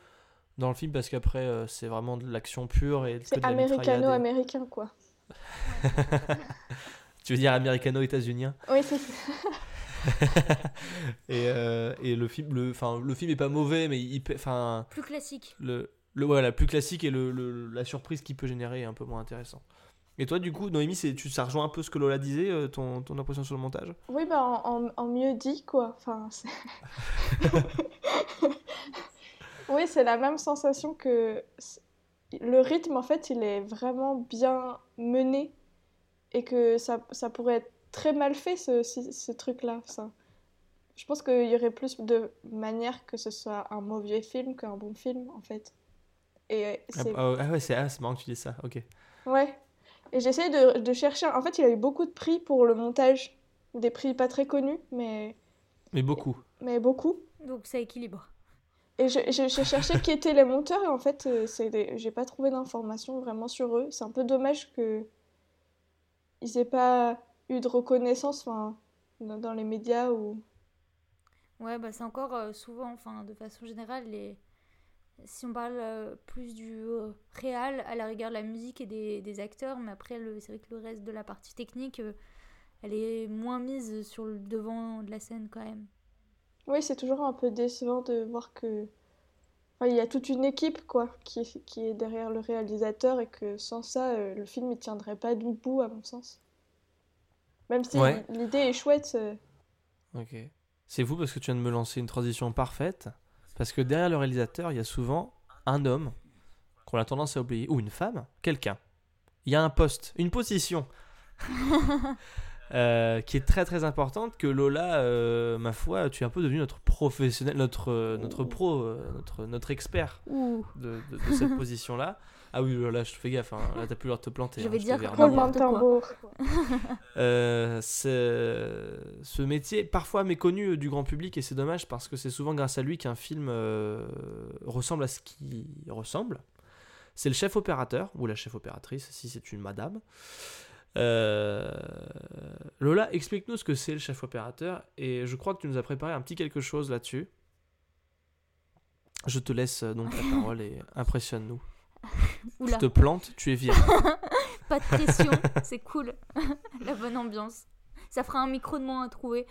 dans le film parce qu'après, euh, c'est vraiment de l'action pure et C'est et- américano-américain, quoi. Tu veux dire américano-états-unien Oui, c'est ça. et, euh, et le film, le, enfin, le film est pas mauvais, mais il, enfin, Plus classique. le, le voilà, plus classique et le, le- la surprise qu'il peut générer est un peu moins intéressant. Et toi, du coup, Noémie, c'est, tu, ça rejoint un peu ce que Lola disait, euh, ton, ton impression sur le montage? Oui, bah, en, en- en mieux dit, quoi. Enfin, c'est- oui, c'est la même sensation que le rythme, en fait, il est vraiment bien mené et que ça, ça pourrait être très mal fait, ce, ce, ce truc-là. ça. Je pense qu'il y aurait plus de manières que ce soit un mauvais film qu'un bon film, en fait. Et ah, c'est ah, ah ouais, c'est, ah, marrant que tu dis ça, ok. Ouais. Et j'essaie de, de chercher. En fait, il a eu beaucoup de prix pour le montage. Des prix pas très connus, mais, Mais beaucoup. mais beaucoup. Donc ça équilibre. Et je- je- j'ai cherché qui étaient les monteurs, et en fait, euh, des... j'ai pas trouvé d'informations vraiment sur eux. C'est un peu dommage que ils aient pas eu de reconnaissance enfin, dans, les médias ou. Ouais, bah c'est encore euh, souvent, enfin de façon générale, les... si on parle euh, plus du réal, à la rigueur de la musique et des, acteurs, mais après le... c'est vrai que le reste de la partie technique, elle est moins mise sur le devant de la scène quand même. Oui, c'est toujours un peu décevant de voir que. Enfin, il y a toute une équipe, quoi, qui est, qui est derrière le réalisateur, et que sans ça, euh, le film il tiendrait pas debout, à mon sens. Même si Ouais. l'idée est chouette. euh, Ok. C'est fou parce que tu viens de me lancer une transition parfaite. Parce que derrière le réalisateur, il y a souvent un homme qu'on a tendance à oublier, ou une femme, quelqu'un. Il y a un poste, une position euh, qui est très très importante. Que Lola, euh, ma foi, tu es un peu devenu notre professionnel, notre, euh, notre pro, notre, notre expert de, de- de cette position-là. Ah oui, Lola, je te fais gaffe, hein. là t'as plus le droit de te planter. Je hein, vais te dire verrai roulement bien. de tambour. Euh, c'est- ce métier parfois méconnu du grand public et c'est dommage parce que c'est souvent grâce à lui qu'un film euh, ressemble à ce qui ressemble. C'est le chef opérateur ou la chef opératrice si c'est une madame. Euh, Lola, explique-nous ce que c'est le chef opérateur et je crois que tu nous as préparé un petit quelque chose là-dessus. Je te laisse euh, donc la parole et impressionne-nous. Tu te plantes, tu es viré. pas de pression, c'est cool. la bonne ambiance. Ça fera un micro de moins à trouver.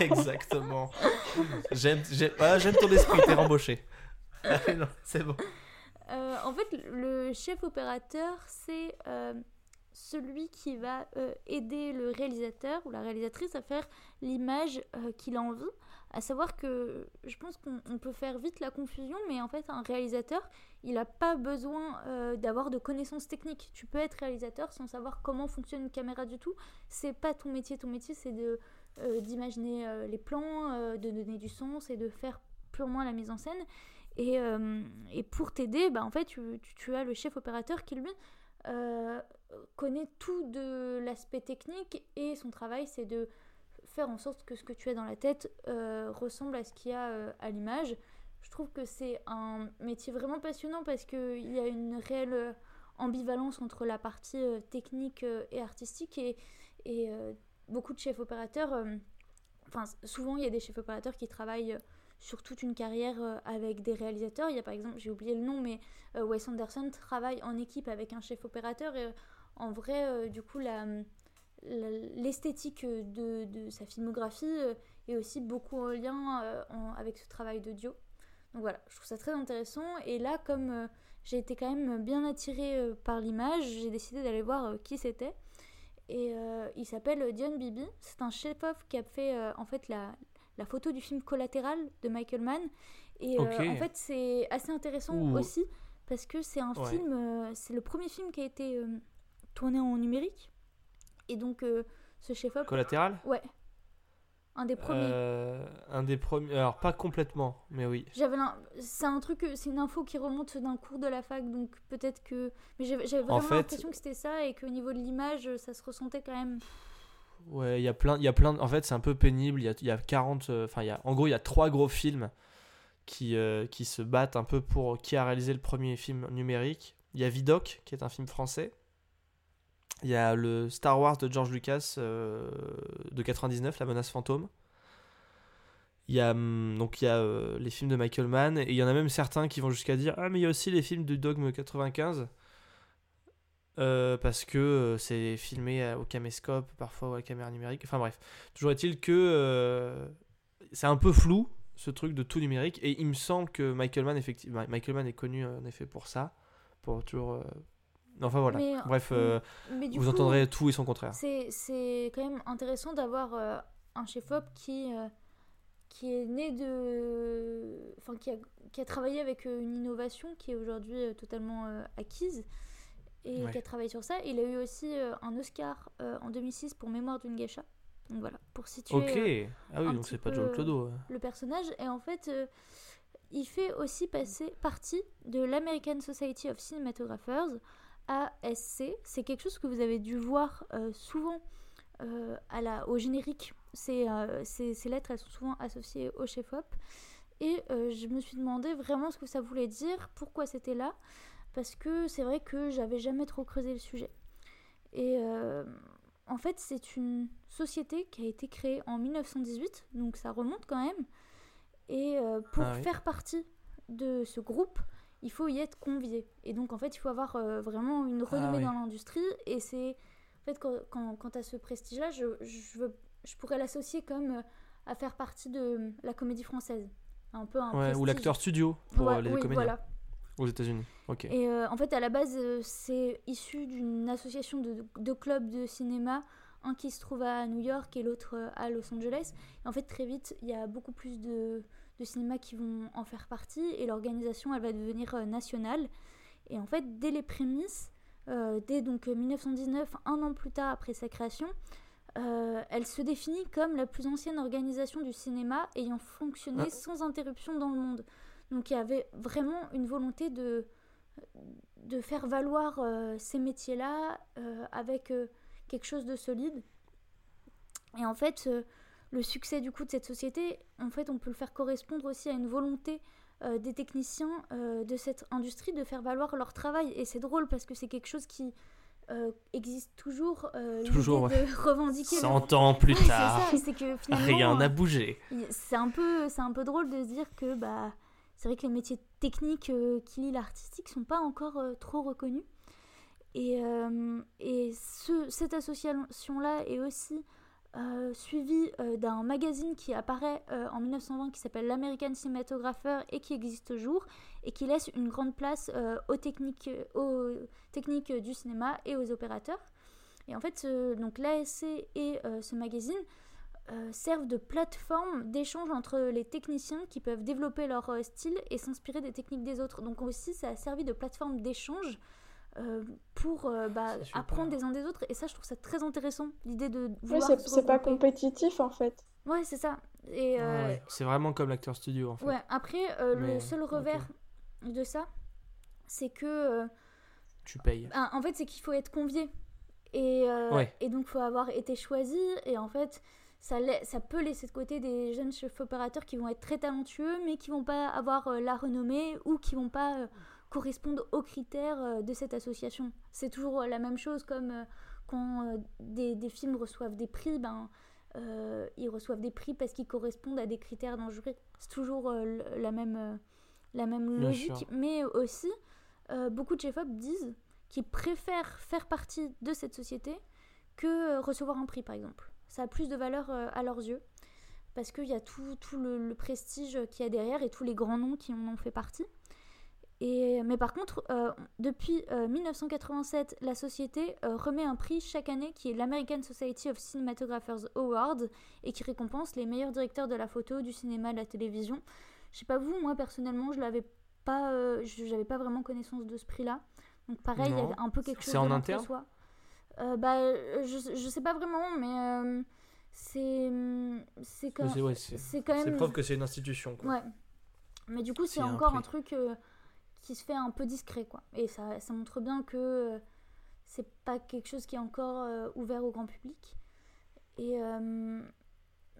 Exactement. J'aime, ah, j'aime ton esprit, t'es rembauché. C'est bon. Euh, en fait, le chef opérateur, c'est euh, celui qui va euh, aider le réalisateur ou la réalisatrice à faire l'image euh, qu'il a envie. À savoir que je pense qu'on on peut faire vite la confusion, mais en fait, un réalisateur, il n'a pas besoin euh, d'avoir de connaissances techniques. Tu peux être réalisateur sans savoir comment fonctionne une caméra du tout. C'est pas ton métier. Ton métier, c'est de d'imaginer les plans, de donner du sens et de faire purement la mise en scène. Et, et pour t'aider, bah, en fait, tu, tu- tu as le chef opérateur qui, lui, euh, connaît tout de l'aspect technique et son travail, c'est de faire en sorte que ce que tu as dans la tête euh, ressemble à ce qu'il y a euh, à l'image. Je trouve que c'est un métier vraiment passionnant parce qu'il y a une réelle ambivalence entre la partie technique et artistique et, et beaucoup de chefs opérateurs. Enfin, souvent, il y a des chefs opérateurs qui travaillent sur toute une carrière euh, avec des réalisateurs. Il y a par exemple, j'ai oublié le nom, mais euh, Wes Anderson travaille en équipe avec un chef opérateur. Et euh, en vrai, du coup, la, l'esthétique de, de sa filmographie est aussi beaucoup en lien en- avec ce travail de Dio. Donc voilà, je trouve ça très intéressant. Et là, comme j'ai été quand même bien attirée par l'image, j'ai décidé d'aller voir qui c'était. Et il s'appelle Dion Bibi. C'est un chef-off qui a fait en fait la, la photo du film Collatéral de Michael Mann. Et euh, Ok. en fait, c'est assez intéressant Ouh. aussi parce que c'est un Ouais. film, euh, c'est le premier film qui a été euh, tourné en numérique. Et donc, ce chef-op, Collatéral? Ouais, un des premiers. Euh, Un des premiers. Alors, pas complètement, mais oui. J'avais c'est un truc, c'est une info qui remonte d'un cours de la fac, donc peut-être que. Mais j'avais j'avais En vraiment fait- l'impression que c'était ça et qu'au niveau de l'image, ça se ressentait quand même. Ouais, il y a plein, il y a plein. En fait, c'est un peu pénible. Il y a, y a 40. euh, Enfin, en gros, il y a trois gros films qui, euh, qui se battent un peu pour qui a réalisé le premier film numérique. Il y a Vidoc, qui est un film français. Il y a le Star Wars de George Lucas euh, de 99, La menace fantôme. Il y a, hum, donc il y a les films de Michael Mann et il y en a même certains qui vont jusqu'à dire ah mais il y a aussi les films du Dogme 95 euh, parce que euh, c'est filmé au caméscope, parfois à la caméra numérique. Enfin bref, toujours est-il que euh, c'est un peu flou ce truc de tout numérique et il me semble que Michael Mann effectivement Michael Mann est connu en effet pour ça, pour toujours. euh, Enfin voilà. Mais, bref, Mais vous coup, entendrez tout et son contraire. C'est, c'est quand même intéressant d'avoir un chef-op qui, qui est né de. Enfin, qui a, qui a travaillé avec une innovation qui est aujourd'hui totalement euh, acquise et Ouais. qui a travaillé sur ça. Il a eu aussi euh, un Oscar euh, en 2006 pour Mémoire d'une geisha. Donc voilà, pour situer Ok. euh, ah oui, donc c'est pas euh, Clodo. ouais. le personnage. Et en fait, il fait aussi passer partie de l'American Society of Cinematographers, ASC. C'est quelque chose que vous avez dû voir euh, souvent euh, à la, au générique. Euh, ces, ces lettres, elles sont souvent associées au chef-op. Et je me suis demandé vraiment ce que ça voulait dire, pourquoi c'était là, parce que c'est vrai que j'avais jamais trop creusé le sujet. Et euh, en fait, c'est une société qui a été créée en 1918, donc ça remonte quand même. Et euh, pour Ah oui. faire partie de ce groupe, il faut y être convié. Et donc, en fait, il faut avoir euh, vraiment une renommée Ah oui. dans l'industrie. Et c'est. En fait, quand, quand, quand tu as ce prestige-là, je, je, pourrais l'associer comme à faire partie de la comédie française. Un peu un Ouais, ou l'acteur studio pour les oui, comédiens voilà. Aux États-Unis. Ok. Et euh, en fait, à la base, euh, c'est issu d'une association de, de clubs de cinéma, un qui se trouve à New York et l'autre euh, à Los Angeles. Et en fait, très vite, il y a beaucoup plus de, de cinémas qui vont en faire partie et l'organisation, elle va devenir nationale. Et en fait, dès les prémices, euh, dès donc euh, 1919, un an plus tard après sa création, euh, elle se définit comme la plus ancienne organisation du cinéma ayant fonctionné Ah. sans interruption dans le monde. Donc il y avait vraiment une volonté de, de faire valoir euh, ces métiers-là euh, avec euh, quelque chose de solide. Et en fait, le succès du coup de cette société, en fait, on peut le faire correspondre aussi à une volonté des techniciens de cette industrie de faire valoir leur travail. Et c'est drôle parce que c'est quelque chose qui existe toujours. Toujours, l'idée de revendiquer. le- 100 ans plus Ouais, c'est tard, ça, c'est que finalement, rien n'a bougé. c'est un peu c'est un peu drôle de se dire que bah c'est vrai que les métiers techniques euh, qui lient l'artistique sont pas encore euh, trop reconnus. Et, euh, et ce, cette association là est aussi euh, suivie euh, d'un magazine qui apparaît en 1920 qui s'appelle l'American Cinematographer et qui existe toujours et qui laisse une grande place aux techniques aux techniques du cinéma et aux opérateurs. Et en fait donc l'ASC et ce magazine euh, servent de plateforme d'échange entre les techniciens qui peuvent développer leur euh, style et s'inspirer des techniques des autres. Donc aussi, ça a servi de plateforme d'échange euh, pour euh, bah, apprendre des uns des autres. Et ça, je trouve ça très intéressant, l'idée de vouloir c'est se c'est pas compétitif en fait. Ouais, c'est ça. Et Ouais, C'est vraiment comme l'acteur studio en fait. ouais, après, euh, le seul revers de ça, c'est que euh, Tu payes. Ah, en fait, c'est qu'il faut être convié. Et, euh, Ouais. et donc, il faut avoir été choisi. Et en fait, ça, peut laisser de côté des jeunes chefs opérateurs qui vont être très talentueux, mais qui vont pas avoir euh, la renommée ou qui vont pas euh, correspondent aux critères euh, de cette association. C'est toujours la même chose comme quand des, des films reçoivent des prix, ben, ils reçoivent des prix parce qu'ils correspondent à des critères d'un jury. C'est toujours la même, la même Bien logique, mais aussi beaucoup de chefs-op disent qu'ils préfèrent faire partie de cette société que recevoir un prix, par exemple. Ça a plus de valeur euh, à leurs yeux parce qu'il y a tout, tout le, le prestige qu'il y a derrière et tous les grands noms qui en ont fait partie. Et, mais par contre, euh, depuis euh, 1987, la société euh, remet un prix chaque année qui est l'American Society of Cinematographers Award et qui récompense les meilleurs directeurs de la photo, du cinéma, de la télévision. Je sais pas vous, moi personnellement, je l'avais pas, euh, j'avais pas vraiment connaissance de ce prix-là. Donc pareil, il y a un peu quelque chose en de interne l'entre-soi. Euh, bah, euh, je, je sais pas vraiment, mais euh, c'est c'est quand, C'est ouais, c'est- c'est quand c'est même preuve que c'est une institution. Quoi. Ouais. Mais du coup, c'est encore un, truc euh, qui se fait un peu discret, quoi. Et ça, ça montre bien que euh, c'est pas quelque chose qui est encore euh, ouvert au grand public. Et euh,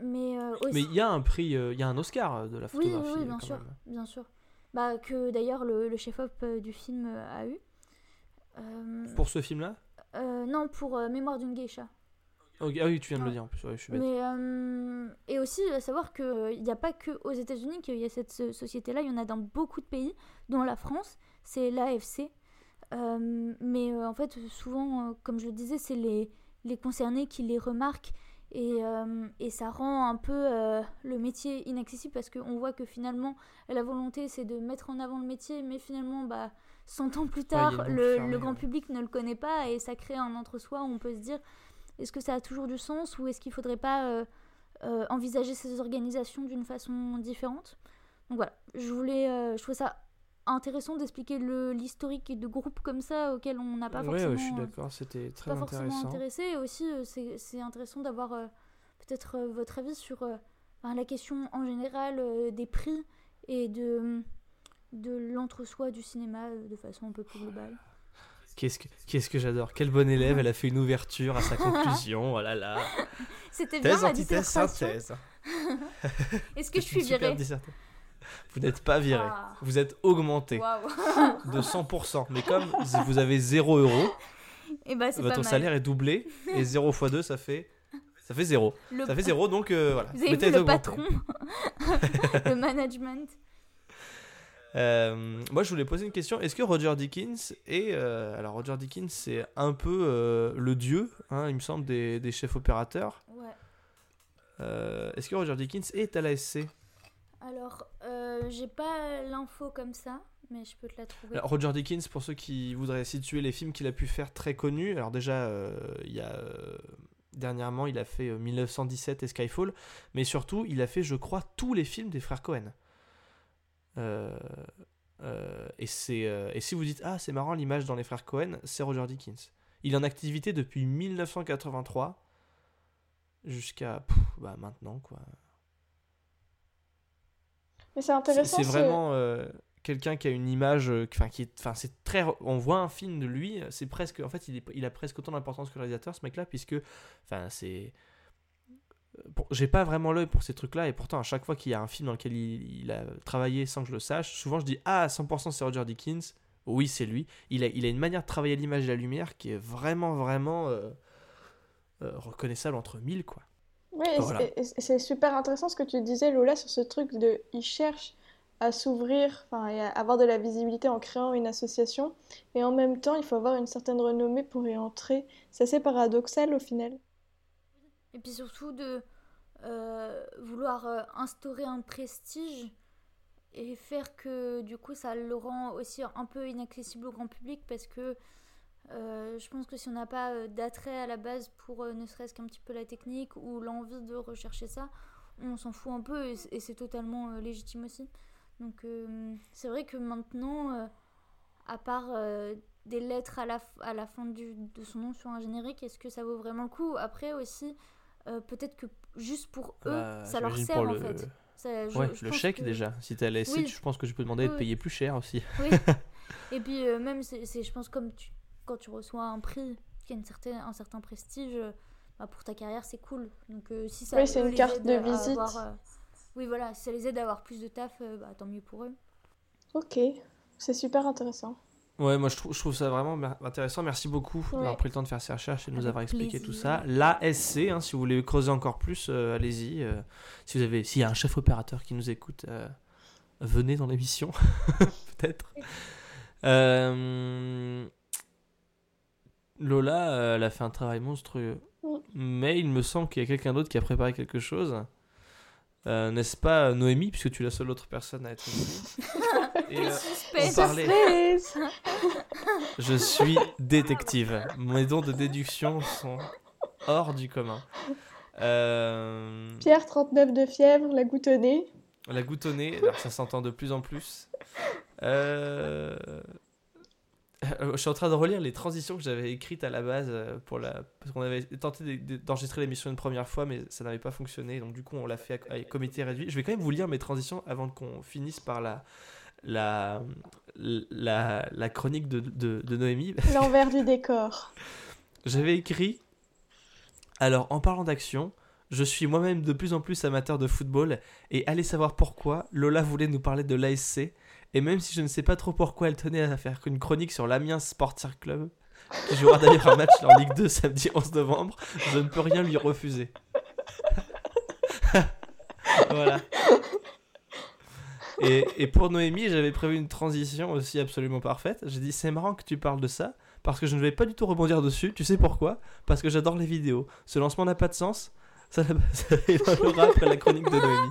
mais euh, aussi... Mais il y a un prix, euh, il y a un Oscar de la oui, oui, photographie. oui, bien quand sûr, même. bien sûr. Bah que d'ailleurs le, le chef-op euh, du film a eu. Euh, Pour ce film-là? Euh, non, pour euh, Mémoire d'une geisha. Ah oui, tu viens de le dire en plus. Ouais, je suis bête. Mais euh, et aussi à savoir qu'il n'y a pas que aux États-Unis qu'il y a cette so- société-là, il y en a dans beaucoup de pays, dont la France. C'est l'AFC. Euh, mais euh, en fait, souvent, euh, comme je le disais, c'est les, les concernés qui les remarquent et, euh, et ça rend un peu euh, le métier inaccessible parce qu'on voit que finalement, la volonté c'est de mettre en avant le métier, mais finalement, bah, 100 ans plus tard, le, grand public ne le connaît pas et ça crée un entre-soi où on peut se dire est-ce que ça a toujours du sens ou est-ce qu'il faudrait pas euh, euh, envisager ces organisations d'une façon différente? Donc voilà, je voulais, euh, je trouve ça intéressant d'expliquer l'historique de groupes comme ça auxquels on n'a pas ouais, forcément, ouais, je suis d'accord, c'était très pas forcément intéressant. intéressé. Et aussi, c'est intéressant d'avoir peut-être votre avis sur la question en général des prix et de, de l'entre-soi du cinéma euh, de façon un peu plus globale. Qu'est-ce que, qu'est-ce que j'adore. Quel bon élève, elle a fait une ouverture à sa conclusion. Oh là là. C'était bien Thèse, la synthèse. Est-ce que je suis virée. Vous n'êtes pas viré. Ah. Vous êtes augmenté de 100%. Mais comme vous avez 0 euros, c'est pas votre mal. salaire est doublé. Et 0 x 2, ça fait, ça fait 0. Le- Ça fait 0, donc euh, voilà. Vous avez vu le augmenté. patron Le management Euh, moi, je voulais poser une question. Est-ce que Roger Dickens est. euh, alors, Roger Dickens, c'est un peu euh, le dieu, hein, il me semble, des, des chefs opérateurs. Ouais. Est-ce que Roger Dickens est à la SC Alors, j'ai pas l'info comme ça, mais je peux te la trouver. Alors, Roger Dickens, pour ceux qui voudraient situer les films qu'il a pu faire très connus, alors déjà, il y a. dernièrement, il a fait euh, 1917 et Skyfall, mais surtout, il a fait, je crois, tous les films des frères Cohen. Euh, euh, et, c'est, euh, et si vous dites, ah, c'est marrant l'image dans les frères Cohen, c'est Roger Dickens. Il est en activité depuis 1983 jusqu'à bah, maintenant, quoi. Mais c'est intéressant. c'est ce- vraiment euh, quelqu'un qui a une image, enfin qui enfin c'est très, on voit un film de lui, c'est presque, en fait il, est, il a presque autant d'importance que le réalisateur ce mec-là puisque, enfin c'est, j'ai pas vraiment l'œil pour ces trucs-là et pourtant à chaque fois qu'il y a un film dans lequel il, il a travaillé sans que je le sache, souvent je dis ah à 100% c'est Roger Dickens, oui c'est lui, il a, il a une manière de travailler l'image et la lumière qui est vraiment vraiment euh, euh, reconnaissable entre mille quoi. Oui, Voilà. c'est- super intéressant ce que tu disais, Lola, sur ce truc de. Il cherche à s'ouvrir, et à avoir de la visibilité en créant une association, et en même temps, il faut avoir une certaine renommée pour y entrer. C'est assez paradoxal au final. Et puis surtout de euh, vouloir euh, instaurer un prestige et faire que du coup ça le rend aussi un peu inaccessible au grand public parce que euh, je pense que si on n'a pas d'attrait à la base pour ne serait-ce qu'un petit peu la technique ou l'envie de rechercher ça, on s'en fout un peu et, c'est totalement légitime aussi. Donc c'est vrai que maintenant, à part des lettres à la, à la fin du- de son nom sur un générique, est-ce que ça vaut vraiment le coup? Après aussi, euh, peut-être que juste pour eux, Bah, ça leur sert pour en le- fait. Ça, je- ouais, je le chèque que- déjà. Si t'es à la Oui. je pense que je peux demander Oui, de payer plus cher aussi. Oui. Et puis euh, même, c'est, je pense comme tu, quand tu reçois un prix qui a une certaine, un certain prestige, euh, bah, pour ta carrière, c'est cool. Donc euh, si ça Oui, c'est une les carte aide de à visite. avoir, euh, Oui, voilà, si ça les aide à avoir plus de taf, euh, bah, tant mieux pour eux. Ok. C'est super intéressant. Ouais, moi je trouve, je trouve ça vraiment intéressant. Merci beaucoup d'avoir pris le temps de faire ces recherches et de nous Avec avoir expliqué plaisir. tout ça. L'ASC, hein, si vous voulez creuser encore plus, euh, allez-y. euh, si vous avez, s'il y a un chef opérateur qui nous écoute, euh, venez dans l'émission, peut-être. Lola, elle a fait un travail monstrueux, mais il me semble qu'il y a quelqu'un d'autre qui a préparé quelque chose. Euh, N'est-ce pas Noémie, puisque tu es la seule autre personne à être ici. Et, euh, on parlait- je suis détective. Mes dons de déduction sont hors du commun. Euh, Pierre, 39 de fièvre, la nez. la nez, alors ça s'entend de plus en plus. Euh, Je suis en train de relire les transitions que j'avais écrites à la base euh, pour la parce qu'on avait tenté de- de- d'enregistrer l'émission une première fois mais ça n'avait pas fonctionné donc du coup on l'a fait à, à comité réduit. Je vais quand même vous lire mes transitions avant qu'on finisse par la la la, la chronique de, de, de Noémie L'envers du décor. J'avais écrit Alors, en parlant d'action, je suis moi-même de plus en plus amateur de football et allez savoir pourquoi Lola voulait nous parler de l'ASC et même si je ne sais pas trop pourquoi elle tenait à faire une chronique sur l'Amiens Sporting Club, qui jouera d'ailleurs un match en Ligue 2 samedi 11 novembre, je ne peux rien lui refuser. voilà. Et, et pour Noémie, j'avais prévu une transition aussi absolument parfaite. J'ai dit c'est marrant que tu parles de ça parce que je ne vais pas du tout rebondir dessus. Tu sais pourquoi? Parce que j'adore les vidéos. Ce lancement n'a pas de sens. Ça, ça après la chronique de Noémie.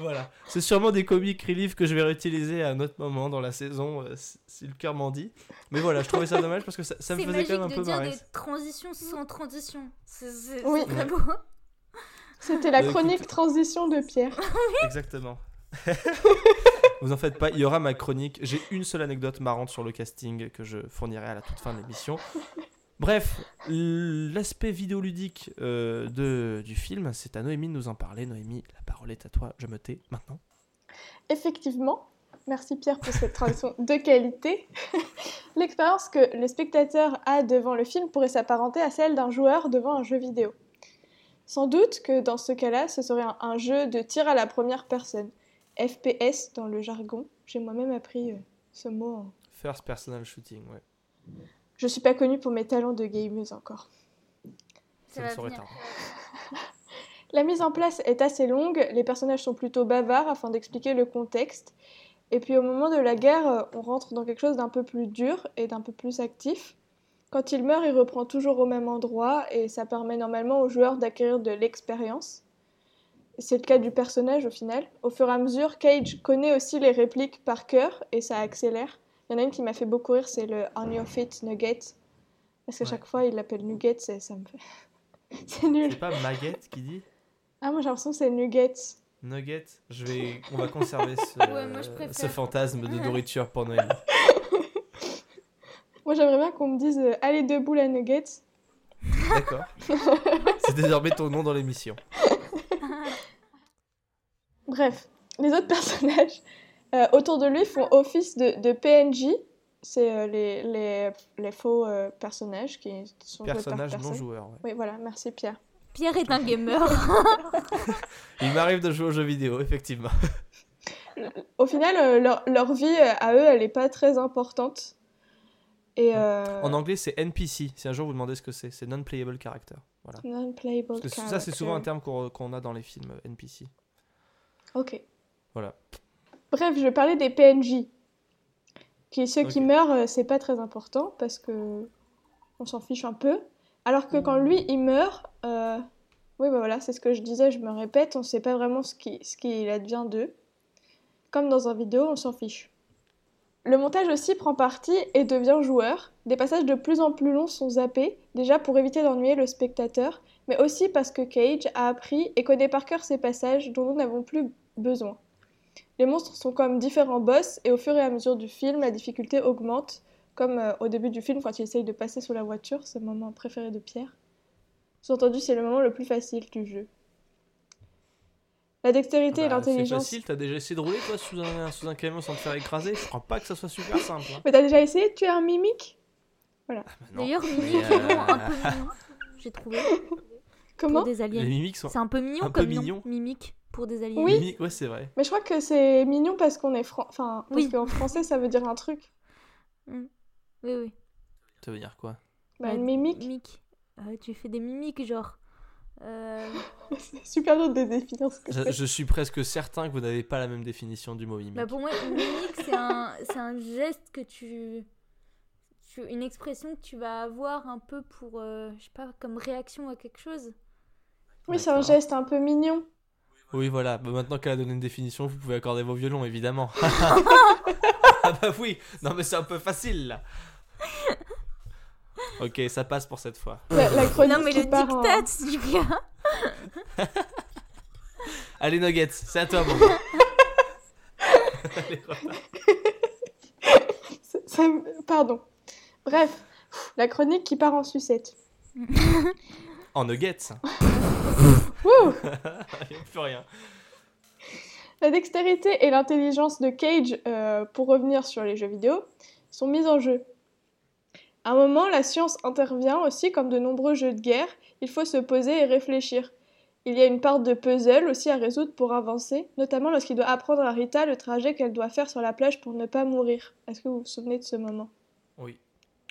Voilà. C'est sûrement des comics reliefs que je vais réutiliser à un autre moment dans la saison, euh, si- le cœur m'en dit. Mais voilà, je trouvais ça dommage parce que ça, ça me faisait quand même un de peu dire marrer. des transitions sans transition. C'est Oui. c'est très beau. C'était la Bah, chronique écoute. transition de Pierre. Exactement. Vous en faites pas, il y aura ma chronique. J'ai une seule anecdote marrante sur le casting que je fournirai à la toute fin de l'émission. Bref, l'aspect vidéoludique euh, de, du film, c'est à Noémie de nous en parler. Noémie, la parole est à toi. Je me tais maintenant. Effectivement, merci Pierre pour cette transition de qualité. L'expérience que le spectateur a devant le film pourrait s'apparenter à celle d'un joueur devant un jeu vidéo. Sans doute que dans ce cas-là, ce serait un, un jeu de tir à la première personne. FPS dans le jargon. J'ai moi-même appris euh, ce mot. en- First personal shooting, ouais. Je suis pas connue pour mes talents de gameuse encore. Ça Ça va venir. La mise en place est assez longue, les personnages sont plutôt bavards afin d'expliquer le contexte. Et puis au moment de la guerre, euh, on rentre dans quelque chose d'un peu plus dur et d'un peu plus actif. Quand il meurt, il reprend toujours au même endroit et ça permet normalement aux joueurs d'acquérir de l'expérience. C'est le cas du personnage au final. Au fur et à mesure, Cage connaît aussi les répliques par cœur et ça accélère. Il y en a une qui m'a fait beaucoup rire, c'est le On Your Feet Nugget. Parce qu'à Ouais. chaque fois, il l'appelle Nugget, c'est- ça me fait... c'est nul. C'est pas Maguette qui dit? Ah, moi j'ai l'impression que c'est Nuggets. Nugget Je vais... On va conserver ce, Ouais, moi, ce fantasme de nourriture pour Noémie. Moi j'aimerais bien qu'on me dise euh, Allez debout la Nuggets. D'accord. C'est désormais ton nom dans l'émission. Bref, les autres personnages euh, autour de lui font office de, de PNJ. C'est euh, les, les, les faux euh, personnages qui sont joués par Personnage non personne. joueur. ouais. Oui, voilà, merci Pierre. Pierre est un gamer. Il m'arrive de jouer aux jeux vidéo, effectivement. Au final, leur, leur vie à eux, elle n'est pas très importante. Et euh, En anglais, c'est NPC. Si un jour vous demandez ce que c'est, c'est non-playable character. Voilà. non-playable Parce que ça, c'est souvent un terme qu'on a dans les films NPC. Ok. Voilà. Bref, je parlais des PNJ. Qui, ceux qui meurent, euh, c'est pas très important parce que on s'en fiche un peu. Alors que quand lui, il meurt, euh, oui, bah voilà, c'est ce que je disais, je me répète, on sait pas vraiment ce qui, ce qu'il advient d'eux. Comme dans un vidéo, on s'en fiche. Le montage aussi prend parti et devient joueur. Des passages de plus en plus longs sont zappés, déjà pour éviter d'ennuyer le spectateur, mais aussi parce que Cage a appris et connaît par cœur ces passages dont nous n'avons plus besoin. Les monstres sont comme différents boss et au fur et à mesure du film, la difficulté augmente, comme euh, au début du film quand il essaye de passer sous la voiture, c'est le moment préféré de Pierre. Sous-entendu, c'est le moment le plus facile du jeu. La dextérité et Bah, c'est l'intelligence. facile, t'as déjà essayé de rouler toi sous un, sous un camion sans te faire écraser? Je crois pas que ça soit super simple. hein. Mais t'as déjà essayé de tuer un mimique? Ah, bah. D'ailleurs, Mimique euh, est un peu mignon. J'ai trouvé. Comment? Pour des aliens. Les mimiques sont. C'est un peu mignon un peu comme nom. mignon. Mimique. Pour des aliens. Oui. Mimique, ouais, c'est vrai. Mais je crois que c'est mignon parce qu'on est fran... enfin parce Oui. qu'en français ça veut dire un truc. Oui, oui. Ça veut dire quoi? Bah, Bah, une mimique. Mimique. Euh, tu fais des mimiques, genre. Euh, c'est super dur de définir ce que je, je suis presque certain que vous n'avez pas la même définition du mot mimique. Bah pour moi, une mimique, c'est un, geste que tu, tu- Une expression que tu vas avoir un peu pour, euh, je sais pas, comme réaction à quelque chose. Oui, c'est un geste un peu mignon. Oui, voilà. Bah, maintenant qu'elle a donné une définition, vous pouvez accorder vos violons, évidemment. ah bah oui. Non, mais c'est un peu facile, là. Ok, ça passe pour cette fois. La, la chronique non mais qui le part en- diktat du gars. Allez, Nuggets, c'est à toi, mon gars. Allez. Ça- Pardon. Bref, la chronique qui part en sucette. En Nuggets. Wouh Il n'y a plus rien. La dextérité et l'intelligence de Cage, euh, pour revenir sur les jeux vidéo, sont mises en jeu. À un moment, la science intervient aussi, comme de nombreux jeux de guerre, il faut se poser et réfléchir. Il y a une part de puzzle aussi à résoudre pour avancer, notamment lorsqu'il doit apprendre à Rita le trajet qu'elle doit faire sur la plage pour ne pas mourir. Est-ce que vous vous souvenez de ce moment? Oui.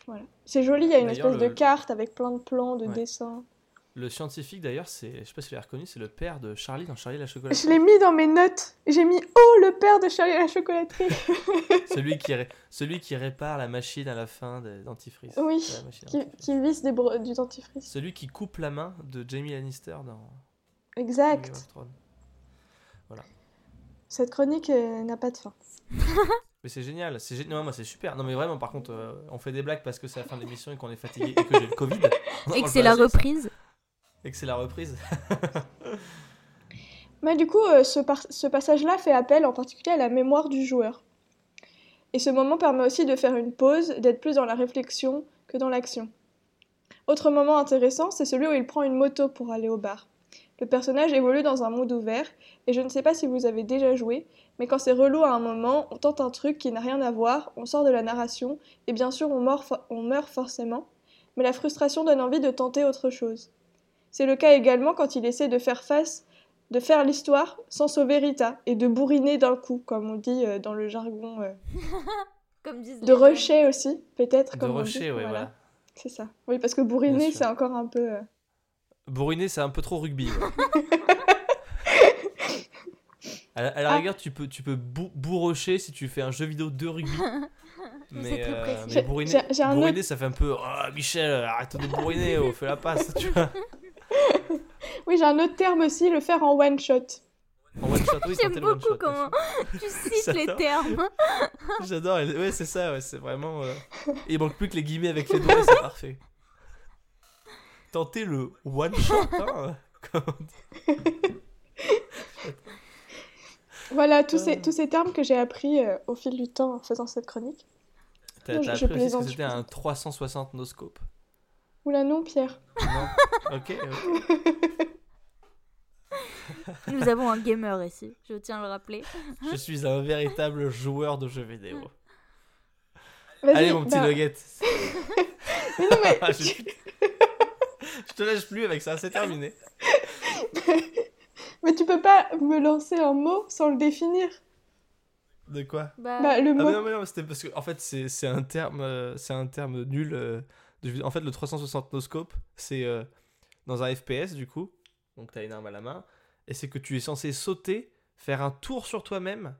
Voilà. C'est joli, il y a une espèce de carte avec plein de plans, de Ouais. dessins. Le scientifique, d'ailleurs, c'est, je sais pas si vous l'avez reconnu, c'est le père de Charlie dans Charlie la chocolaterie. Je l'ai mis dans mes notes. J'ai mis Oh, le père de Charlie et la chocolaterie. celui, qui ré- celui qui répare la machine à la fin des dentifrices. Oui, qui, dentifrice. qui visse des bro- du dentifrice. Celui qui coupe la main de Jamie Lannister dans Exact. Thrones. Cette chronique euh, n'a pas de fin. Mais c'est génial, c'est génial. Non, moi c'est super. Non mais vraiment, par contre, euh, on fait des blagues parce que c'est la fin de l'émission et qu'on est fatigué et que j'ai le Covid. Et que c'est la reprise. Et que c'est la reprise. Mais du coup, euh, ce, passage-là fait appel en particulier à la mémoire du joueur. Et ce moment permet aussi de faire une pause, d'être plus dans la réflexion que dans l'action. Autre moment intéressant, c'est celui où il prend une moto pour aller au bar. Le personnage évolue dans un monde ouvert, et je ne sais pas si vous avez déjà joué, mais quand c'est relou à un moment, on tente un truc qui n'a rien à voir, on sort de la narration, et bien sûr on meurt forcément, mais la frustration donne envie de tenter autre chose. C'est le cas également quand il essaie de faire face de faire l'histoire sans sauver Rita et de bourriner d'un coup, comme on dit euh, dans le jargon euh, Comme disent de rusher aussi, peut-être. De comme on rocher, dit, ouais, voilà. C'est ça. Oui, parce que bourriner, c'est encore un peu. euh, Bourriner, c'est un peu trop rugby. ouais. à, la, à la Ah. rigueur, tu peux, tu peux bou- bourrocher si tu fais un jeu vidéo de rugby. Mais euh, mais bourriner, ça fait un peu. Oh, Michel, arrête de bourriner, oh, fais la passe. Tu vois. Oui, j'ai un autre terme aussi, le faire en one shot. En one shot, oui, J'aime beaucoup shot, comment tu cites les termes. J'adore, ouais, c'est ça, ouais, c'est vraiment. euh, Il manque plus que les guillemets avec les doigts, c'est parfait. Tenter le one shot, hein. Voilà, tous, ces, Ah. tous ces termes que j'ai appris euh, au fil du temps en faisant cette chronique. T'as appris aussi ce plaisante, que c'était un plaisante. 360 no scope. Oula, non, Pierre. Non Ok. Nous avons un gamer ici, je tiens à le rappeler. Je suis un véritable joueur de jeux vidéo. Allez, mon petit bah, nugget. Mais non, mais Ah, Je te lâche plus avec ça, c'est terminé. Mais tu peux pas me lancer un mot sans le définir. De quoi? Bah, Bah, le Ah mot. mais non, mais non, c'était parce que en fait c'est c'est un terme euh, c'est un terme nul. euh, en fait le 360 no scope c'est euh, dans un FPS du coup. Donc t'as une arme à la main et c'est que tu es censé sauter, faire un tour sur toi-même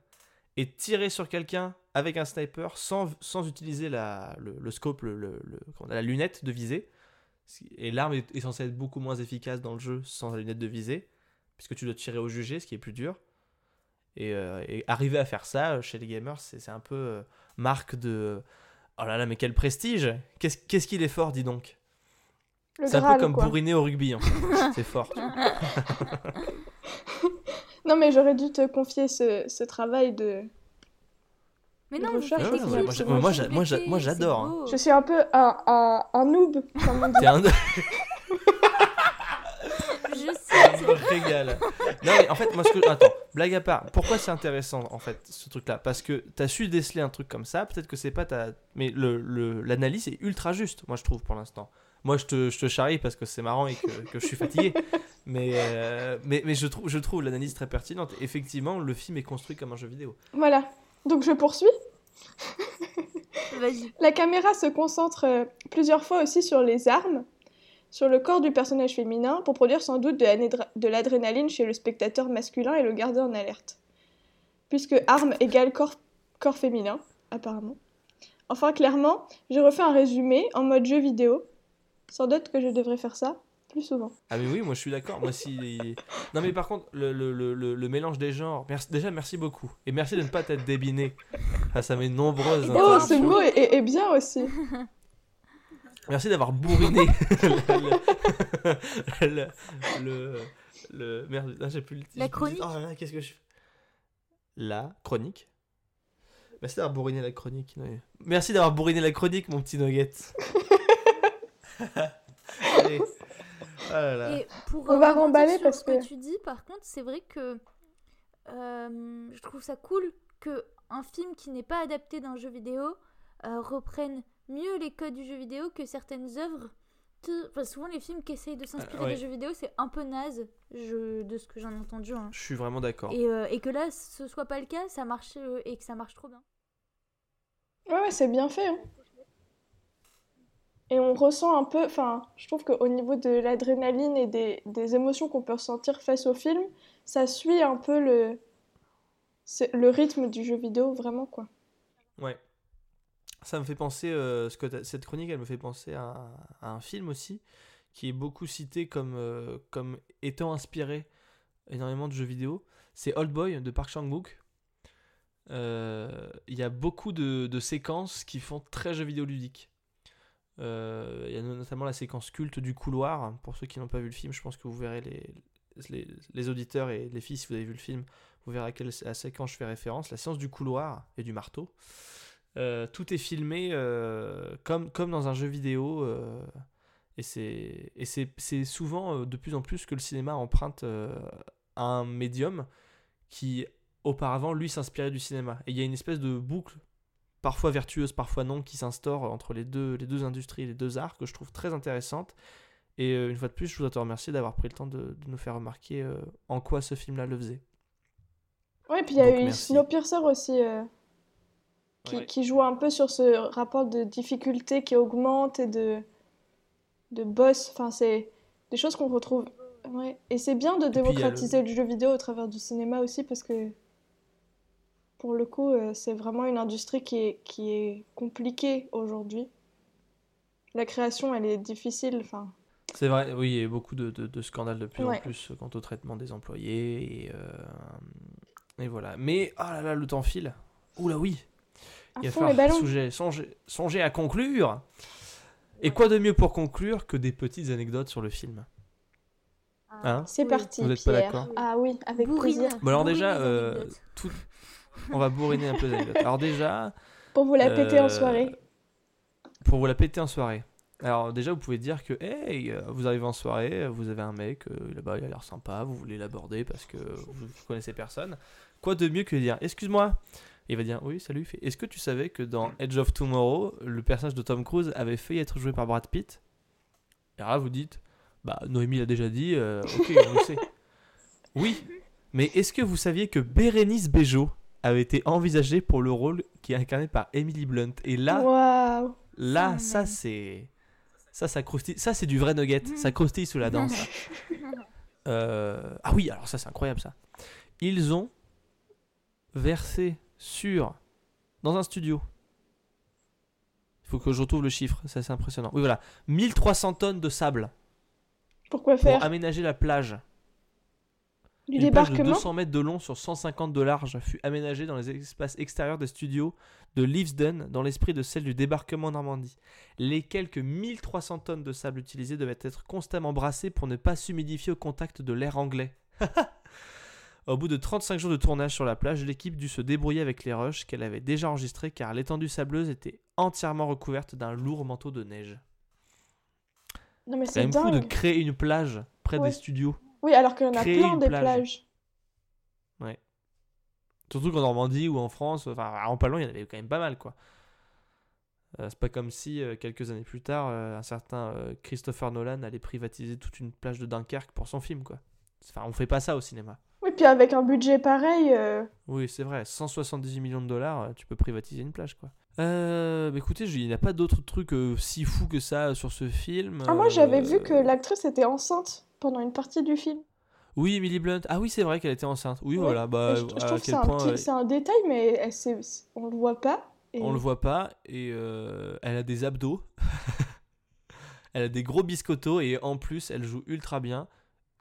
et tirer sur quelqu'un avec un sniper sans, sans utiliser la, le, scope, le, la lunette de visée. Et l'arme est, censée être beaucoup moins efficace dans le jeu sans la lunette de visée, puisque tu dois tirer au jugé, ce qui est plus dur. Et, euh, arriver à faire ça euh, chez les gamers, c'est un peu marque de. Oh là là, mais quel prestige Qu'est-ce qu'est-ce qu'il est fort, dis donc Le C'est un Graal, peu comme quoi. bourriner au rugby, en fait. c'est fort. Non, mais j'aurais dû te confier ce, ce travail de. mais non, vous recherche, faites Ouais, des ouais, ouais, clips, moi, c'est j'a- bon, moi, c'est j'a- moi, j'a- moi, complété, j'adore, beau. Je suis un peu un, un, un noob, comme on dit. T'es un, Je sais, c'est régale. Non, mais en fait, moi, ce que. Attends, blague à part. Pourquoi c'est intéressant, en fait, ce truc-là? Parce que t'as su déceler un truc comme ça. Peut-être que c'est pas ta. Mais l'analyse le, l'analyse est ultra juste, moi, je trouve, pour l'instant. Moi, je te, je te charrie parce que c'est marrant et que, que je suis fatigué. mais, euh, mais, mais je trouve, je trouve l'analyse très pertinente. Effectivement, le film est construit comme un jeu vidéo. Voilà. Donc je poursuis. Vas-y. La caméra se concentre euh, plusieurs fois aussi sur les armes, sur le corps du personnage féminin, pour produire sans doute de l'adrénaline chez le spectateur masculin et le garder en alerte. Puisque arme égale corps, corps féminin, apparemment. Enfin, clairement, j'ai refait un résumé en mode jeu vidéo. Sans doute que je devrais faire ça plus souvent. Ah mais oui, moi je suis d'accord. Moi si. Non mais par contre, le, le, le, le- le mélange des genres. Merci, déjà merci beaucoup et merci de ne pas t'être débiné face à mes nombreuses. Oh, D'accord. ce mot est, est- est bien aussi. Merci d'avoir bourriné le, le, le, le- merde. Là j'ai plus le. La plus le- chronique Oh là là, qu'est-ce que je. La chronique. Merci d'avoir bourriné la chronique. Merci d'avoir bourriné la chronique, mon petit nugget. Allez. Oh là là. Et pour On va remballer sur parce ce que... que- tu dis, par contre, c'est vrai que euh, je trouve ça cool que un film qui n'est pas adapté d'un jeu vidéo euh, reprenne mieux les codes du jeu vidéo que certaines œuvres. Enfin, souvent, les films qui essayent de s'inspirer Euh, ouais. des jeux vidéo, c'est un peu naze, je... de ce que j'en ai entendu. hein. Je suis vraiment d'accord. Et, euh, et que là, ce soit pas le cas, ça marche euh, et que ça marche trop bien. Ouais, ouais, c'est bien fait. hein. Et on ressent un peu, enfin, je trouve qu'au niveau de l'adrénaline et des, des émotions qu'on peut ressentir face au film, ça suit un peu le, le rythme du jeu vidéo, vraiment, quoi. Ouais. Ça me fait penser, euh, cette chronique, elle me fait penser à, un film aussi, qui est beaucoup cité comme, euh, comme étant inspiré énormément de jeux vidéo. C'est Old Boy de Park Chan-wook. Euh, Il y a beaucoup de, séquences qui font très jeux vidéo ludique. Il y a notamment la séquence culte du couloir. Pour ceux qui n'ont pas vu le film, je pense que vous verrez les, auditeurs et les filles, si vous avez vu le film, vous verrez à quelle séquence je fais référence. La séance du couloir et du marteau. Euh, tout est filmé euh, comme, comme dans un jeu vidéo. euh, et c'est souvent euh, de plus en plus que le cinéma emprunte à un médium qui auparavant lui s'inspirait du cinéma. Et il y a une espèce de boucle, parfois vertueuse, parfois non, qui s'instaure entre les deux, les deux industries, les deux arts, que je trouve très intéressante. Et une fois de plus, je voudrais te remercier d'avoir pris le temps de, de nous faire remarquer en quoi ce film-là le faisait. Ouais, puis il y a Donc, eu. Snowpiercer aussi, qui, Ouais. qui joue un peu sur ce rapport de difficulté qui augmente et de, de boss. Enfin, c'est des choses qu'on retrouve. Ouais. Et c'est bien de puis, le- démocratiser le... jeu vidéo au travers du cinéma aussi, parce que pour le coup, euh, c'est vraiment une industrie qui est, qui est compliquée aujourd'hui. La création, elle est difficile. Enfin, C'est vrai, oui, il y a eu beaucoup de, de- de scandales de plus Ouais. en plus quant au traitement des employés. Et, euh, et voilà. Mais, ah là là, le temps file. Oula, oui. À Il va falloir songer, songer, songer à conclure. Et quoi de mieux pour conclure que des petites anecdotes sur le film Hein C'est parti, Vous êtes pas d'accord Ah oui, avec plaisir. Bon, alors Bourrine déjà, euh, tout... on va bourriner un peu les anecdotes. Alors déjà, Pour vous la péter en Euh, soirée. pour vous la péter en soirée. Alors déjà, vous pouvez dire que, hey, euh, vous arrivez en soirée, vous avez un mec, euh, là-bas, il a l'air sympa, vous voulez l'aborder parce que vous, vous connaissez personne. Quoi de mieux que de dire, excuse-moi Il va dire, oui, salut. Est-ce que tu savais que dans Edge of Tomorrow, le personnage de Tom Cruise avait failli être joué par Brad Pitt? Et là, vous dites, bah, Noémie l'a déjà dit, euh, ok, on le sait. Oui, mais est-ce que vous saviez que Bérénice Bejo avait été envisagée pour le rôle qui est incarné par Emily Blunt? Et là. Là, ça c'est. Ça, ça croustille. Ça, c'est du vrai nugget. Ça croustille sous la dent. ça. Euh, Ah oui, alors ça, c'est incroyable ça. Ils ont versé sur. Dans un studio. Il faut que je retrouve le chiffre, c'est impressionnant. Oui, voilà. 1300 tonnes de sable Pourquoi pour faire aménager la plage. Du Une plage de débarquement 200 mètres de long sur 150 de large fut aménagée dans les espaces extérieurs des studios de Leavesden dans l'esprit de celle du débarquement en Normandie. Les quelques 1300 tonnes de sable utilisées devaient être constamment brassées pour ne pas s'humidifier au contact de l'air anglais. Au bout de 35 jours de tournage sur la plage, l'équipe dut se débrouiller avec les rushs qu'elle avait déjà enregistrés car l'étendue sableuse était entièrement recouverte d'un lourd manteau de neige. Non mais C'est fou de créer une plage près Ouais. des studios. Oui, alors qu'il y en a plein des plage. plages. Surtout qu'en Normandie ou en France, enfin en pas loin, il y en avait quand même pas mal quoi. Euh, c'est pas comme si euh, quelques années plus tard, euh, un certain Christopher Nolan allait privatiser toute une plage de Dunkerque pour son film quoi. Enfin, on fait pas ça au cinéma. Puis avec un budget pareil, euh, Oui, c'est vrai, 178 millions de dollars, euh, tu peux privatiser une plage quoi. Euh, bah, écoutez, il n'y a pas d'autres trucs euh, si fous que ça sur ce film. Ah, moi j'avais vu que l'actrice était enceinte pendant une partie du film. Oui, Emily Blunt. Ah oui, c'est vrai qu'elle était enceinte. Oui, voilà. Bah, je, trouve que c'est un, détail, mais elle, on le voit pas. Et... on le voit pas et elle a des abdos. elle a des gros biscottos et en plus, elle joue ultra bien.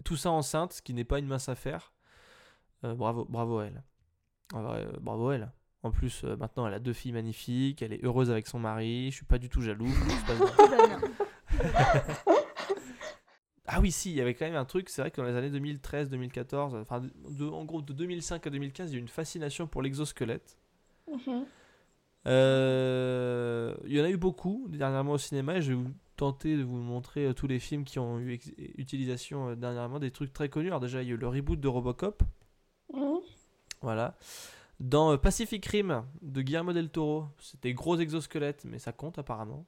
Tout ça enceinte, ce qui n'est pas une mince affaire. Euh, bravo, bravo à elle. En vrai, euh, bravo à elle. En plus, euh, maintenant, elle a deux filles magnifiques. Elle est heureuse avec son mari. Je suis pas du tout jaloux. Ah oui, si, il y avait quand même un truc, c'est vrai que dans les années 2013-2014, enfin, de- en gros de 2005 à 2015, il y a eu une fascination pour l'exosquelette. Mhm. Euh, il y en a eu beaucoup dernièrement au cinéma et je vais tenter de vous montrer tous les films qui ont eu utilisation dernièrement, des trucs très connus. Alors déjà, il y a eu le reboot de Robocop. Voilà. Dans euh, Pacific Rim de Guillermo del Toro, c'était gros exosquelette, mais ça compte apparemment.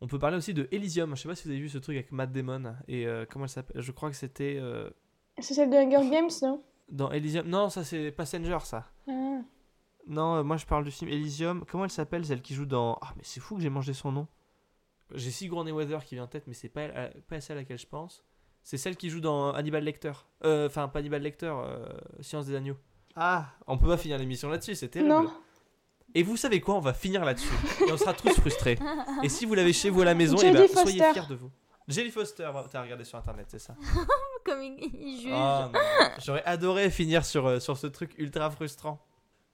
On peut parler aussi de Elysium. Je sais pas si vous avez vu ce truc avec Matt Damon et euh, comment elle s'appelle? Je crois que c'était euh, C'est celle de Hunger Games, non? dans Elysium. Non, ça c'est Passenger, ça. Ah. Non, euh, moi je parle du film Elysium. Comment elle s'appelle celle qui joue dans Ah mais c'est fou que j'ai mangé son nom. J'ai Sigourney Weather qui vient en tête, mais c'est pas elle- pas celle à laquelle je pense. C'est celle qui joue dans Hannibal Lecter. Euh, Enfin pas Hannibal Lecter, euh, Science des agneaux. Ah, on peut pas finir l'émission là-dessus, c'est terrible. Non. Et vous savez quoi On va finir là-dessus. Et on sera tous frustrés. Et si vous l'avez chez vous à la maison, eh ben, soyez Foster. fiers de vous. Jelly Foster, t'as regardé sur internet, c'est ça? Comme il, il juge. Ah. J'aurais adoré finir sur, euh, sur ce truc ultra frustrant.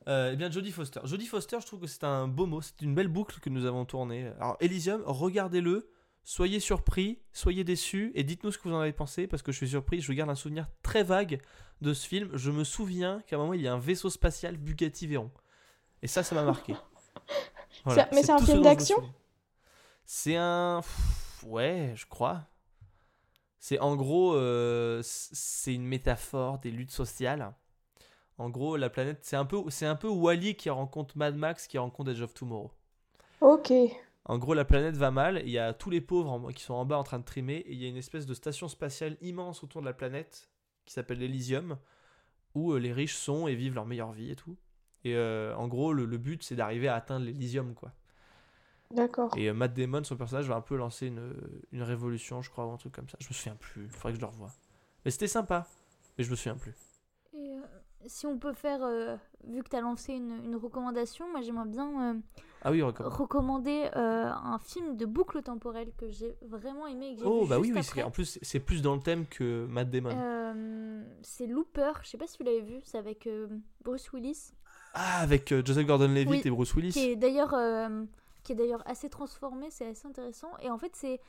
Euh, eh bien, Jodie Foster. Jodie Foster, je trouve que c'est un beau mot. C'est une belle boucle que nous avons tournée. Alors, Elysium, regardez-le. Soyez surpris, soyez déçus et dites-nous ce que vous en avez pensé parce que je suis surpris. Je garde un souvenir très vague de ce film. Je me souviens qu'à un moment, il y a un vaisseau spatial Bugatti Veyron. Et ça, ça m'a marqué. Mais c'est un ce film d'action. C'est un. Pff, Ouais, je crois. C'est en gros, euh, c'est une métaphore des luttes sociales. En gros, la planète, c'est un peu, c'est un peu Wally qui rencontre Mad Max qui rencontre Edge of Tomorrow. Ok. En gros, la planète va mal. Il y a tous les pauvres en- qui sont en bas en train de trimer et il y a une espèce de station spatiale immense autour de la planète qui s'appelle l'Elysium où euh, les riches sont et vivent leur meilleure vie et tout. Et euh, en gros, le, le but c'est d'arriver à atteindre l'Elysium quoi. D'accord. Et euh, Matt Damon, son personnage, va un peu lancer une, une révolution, je crois, ou un truc comme ça. Je me souviens plus. Il faudrait que je le revoie. Mais c'était sympa. Mais je me souviens plus. Si on peut faire, euh, vu que tu as lancé une, une recommandation, moi j'aimerais bien euh, Ah oui, recommander euh, un film de boucle temporelle que j'ai vraiment aimé et que j'ai Oh, vu bah oui, juste oui. après. En plus, c'est plus dans le thème que Matt Damon. C'est Looper, je sais pas si vous l'avez vu, c'est avec Bruce Willis, Ah, avec Joseph Gordon-Levitt Oui, et Bruce Willis. qui est d'ailleurs qui est d'ailleurs assez transformé, c'est assez intéressant. Et en fait, c'est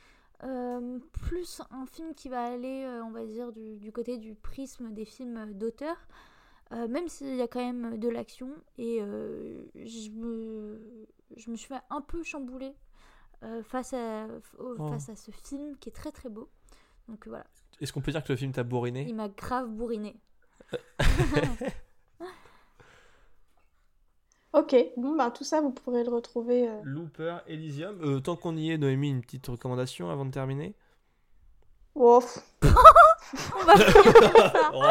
euh, plus un film qui va aller, euh, on va dire, du, du côté du prisme des films d'auteur, euh, même s'il y a quand même de l'action. Et euh, je, me, je me suis fait un peu chambouler euh, face, à, au- Oh. face à ce film qui est très très beau. Donc voilà, Est-ce qu'on peut dire que le film t'a bourriné? Il m'a grave bourriné. Ok. Bon, bah tout ça, vous pourrez le retrouver. euh, Looper, Elysium. Euh, tant qu'on y est, Noémie, une petite recommandation avant de terminer? Ouf. On va ça. Oh,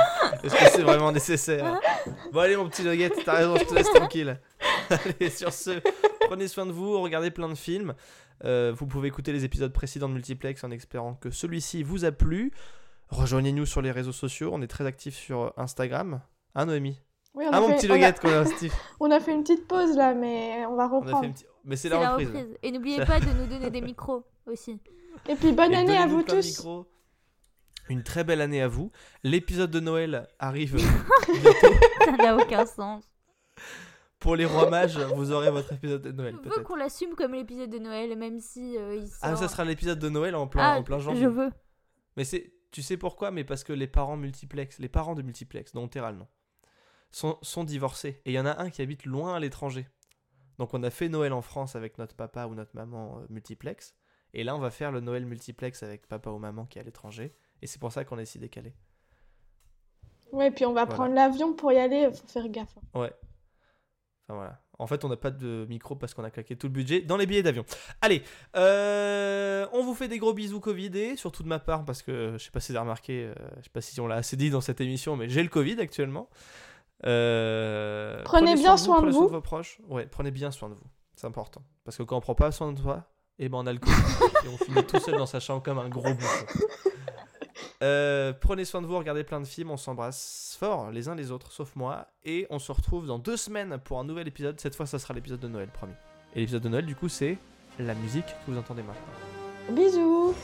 Est-ce que c'est vraiment nécessaire Bon, allez, mon petit nugget, t'as raison, je te laisse tranquille. Allez, sur ce, prenez soin de vous, regardez plein de films. Euh, vous pouvez écouter les épisodes précédents de Multiplex en espérant que celui-ci vous a plu. Rejoignez-nous sur les réseaux sociaux, on est très actifs sur Instagram. Hein, Noémie Oui, on, Ah, a mon fait, petit on, nugget, a, Steve. on a fait une petite pause là, mais on va On a reprendre. fait une petite- Mais c'est C'est la la reprise. reprise. Et n'oubliez pas de nous donner des micros aussi. Et puis bonne Et année à vous tous. Une très belle année à vous. L'épisode de Noël arrive bientôt. Ça n'a aucun sens. Pour les rois mages, vous aurez votre épisode de Noël Je veux qu'on l'assume comme l'épisode de Noël, même si euh, il Ah, sort- ça sera l'épisode de Noël en plein, Ah, en plein janvier. je veux. Mais c'est, tu sais pourquoi? Mais parce que les parents multiplex, les parents de multiplex, dont Terral non, sont, sont divorcés. Et il y en a un qui habite loin à l'étranger. Donc on a fait Noël en France avec notre papa ou notre maman euh, multiplex. Et là on va faire le Noël multiplex avec papa ou maman qui est à l'étranger. Et c'est pour ça qu'on est si décalé. Ouais, puis on va Voilà. prendre l'avion pour y aller, faut faire gaffe. Ouais. Enfin voilà. En fait, on n'a pas de micro parce qu'on a claqué tout le budget dans les billets d'avion. Allez, euh, on vous fait des gros bisous Covid et surtout de ma part parce que je sais pas si vous avez remarqué, euh, je sais pas si on l'a assez dit dans cette émission, mais j'ai le Covid actuellement. Euh, Prenez bien soin de prenez vous. vos proches. Ouais, prenez bien soin de vous. C'est important parce que quand on prend pas soin de toi, et ben on a le Covid et on finit tout seul dans sa chambre comme un gros bouffon. Euh, prenez soin de vous, regardez plein de films, on s'embrasse fort les uns les autres, sauf moi. Et on se retrouve dans deux semaines pour un nouvel épisode. Cette fois, ça sera l'épisode de Noël, promis. Et l'épisode de Noël, du coup, c'est la musique que vous entendez maintenant. Bisous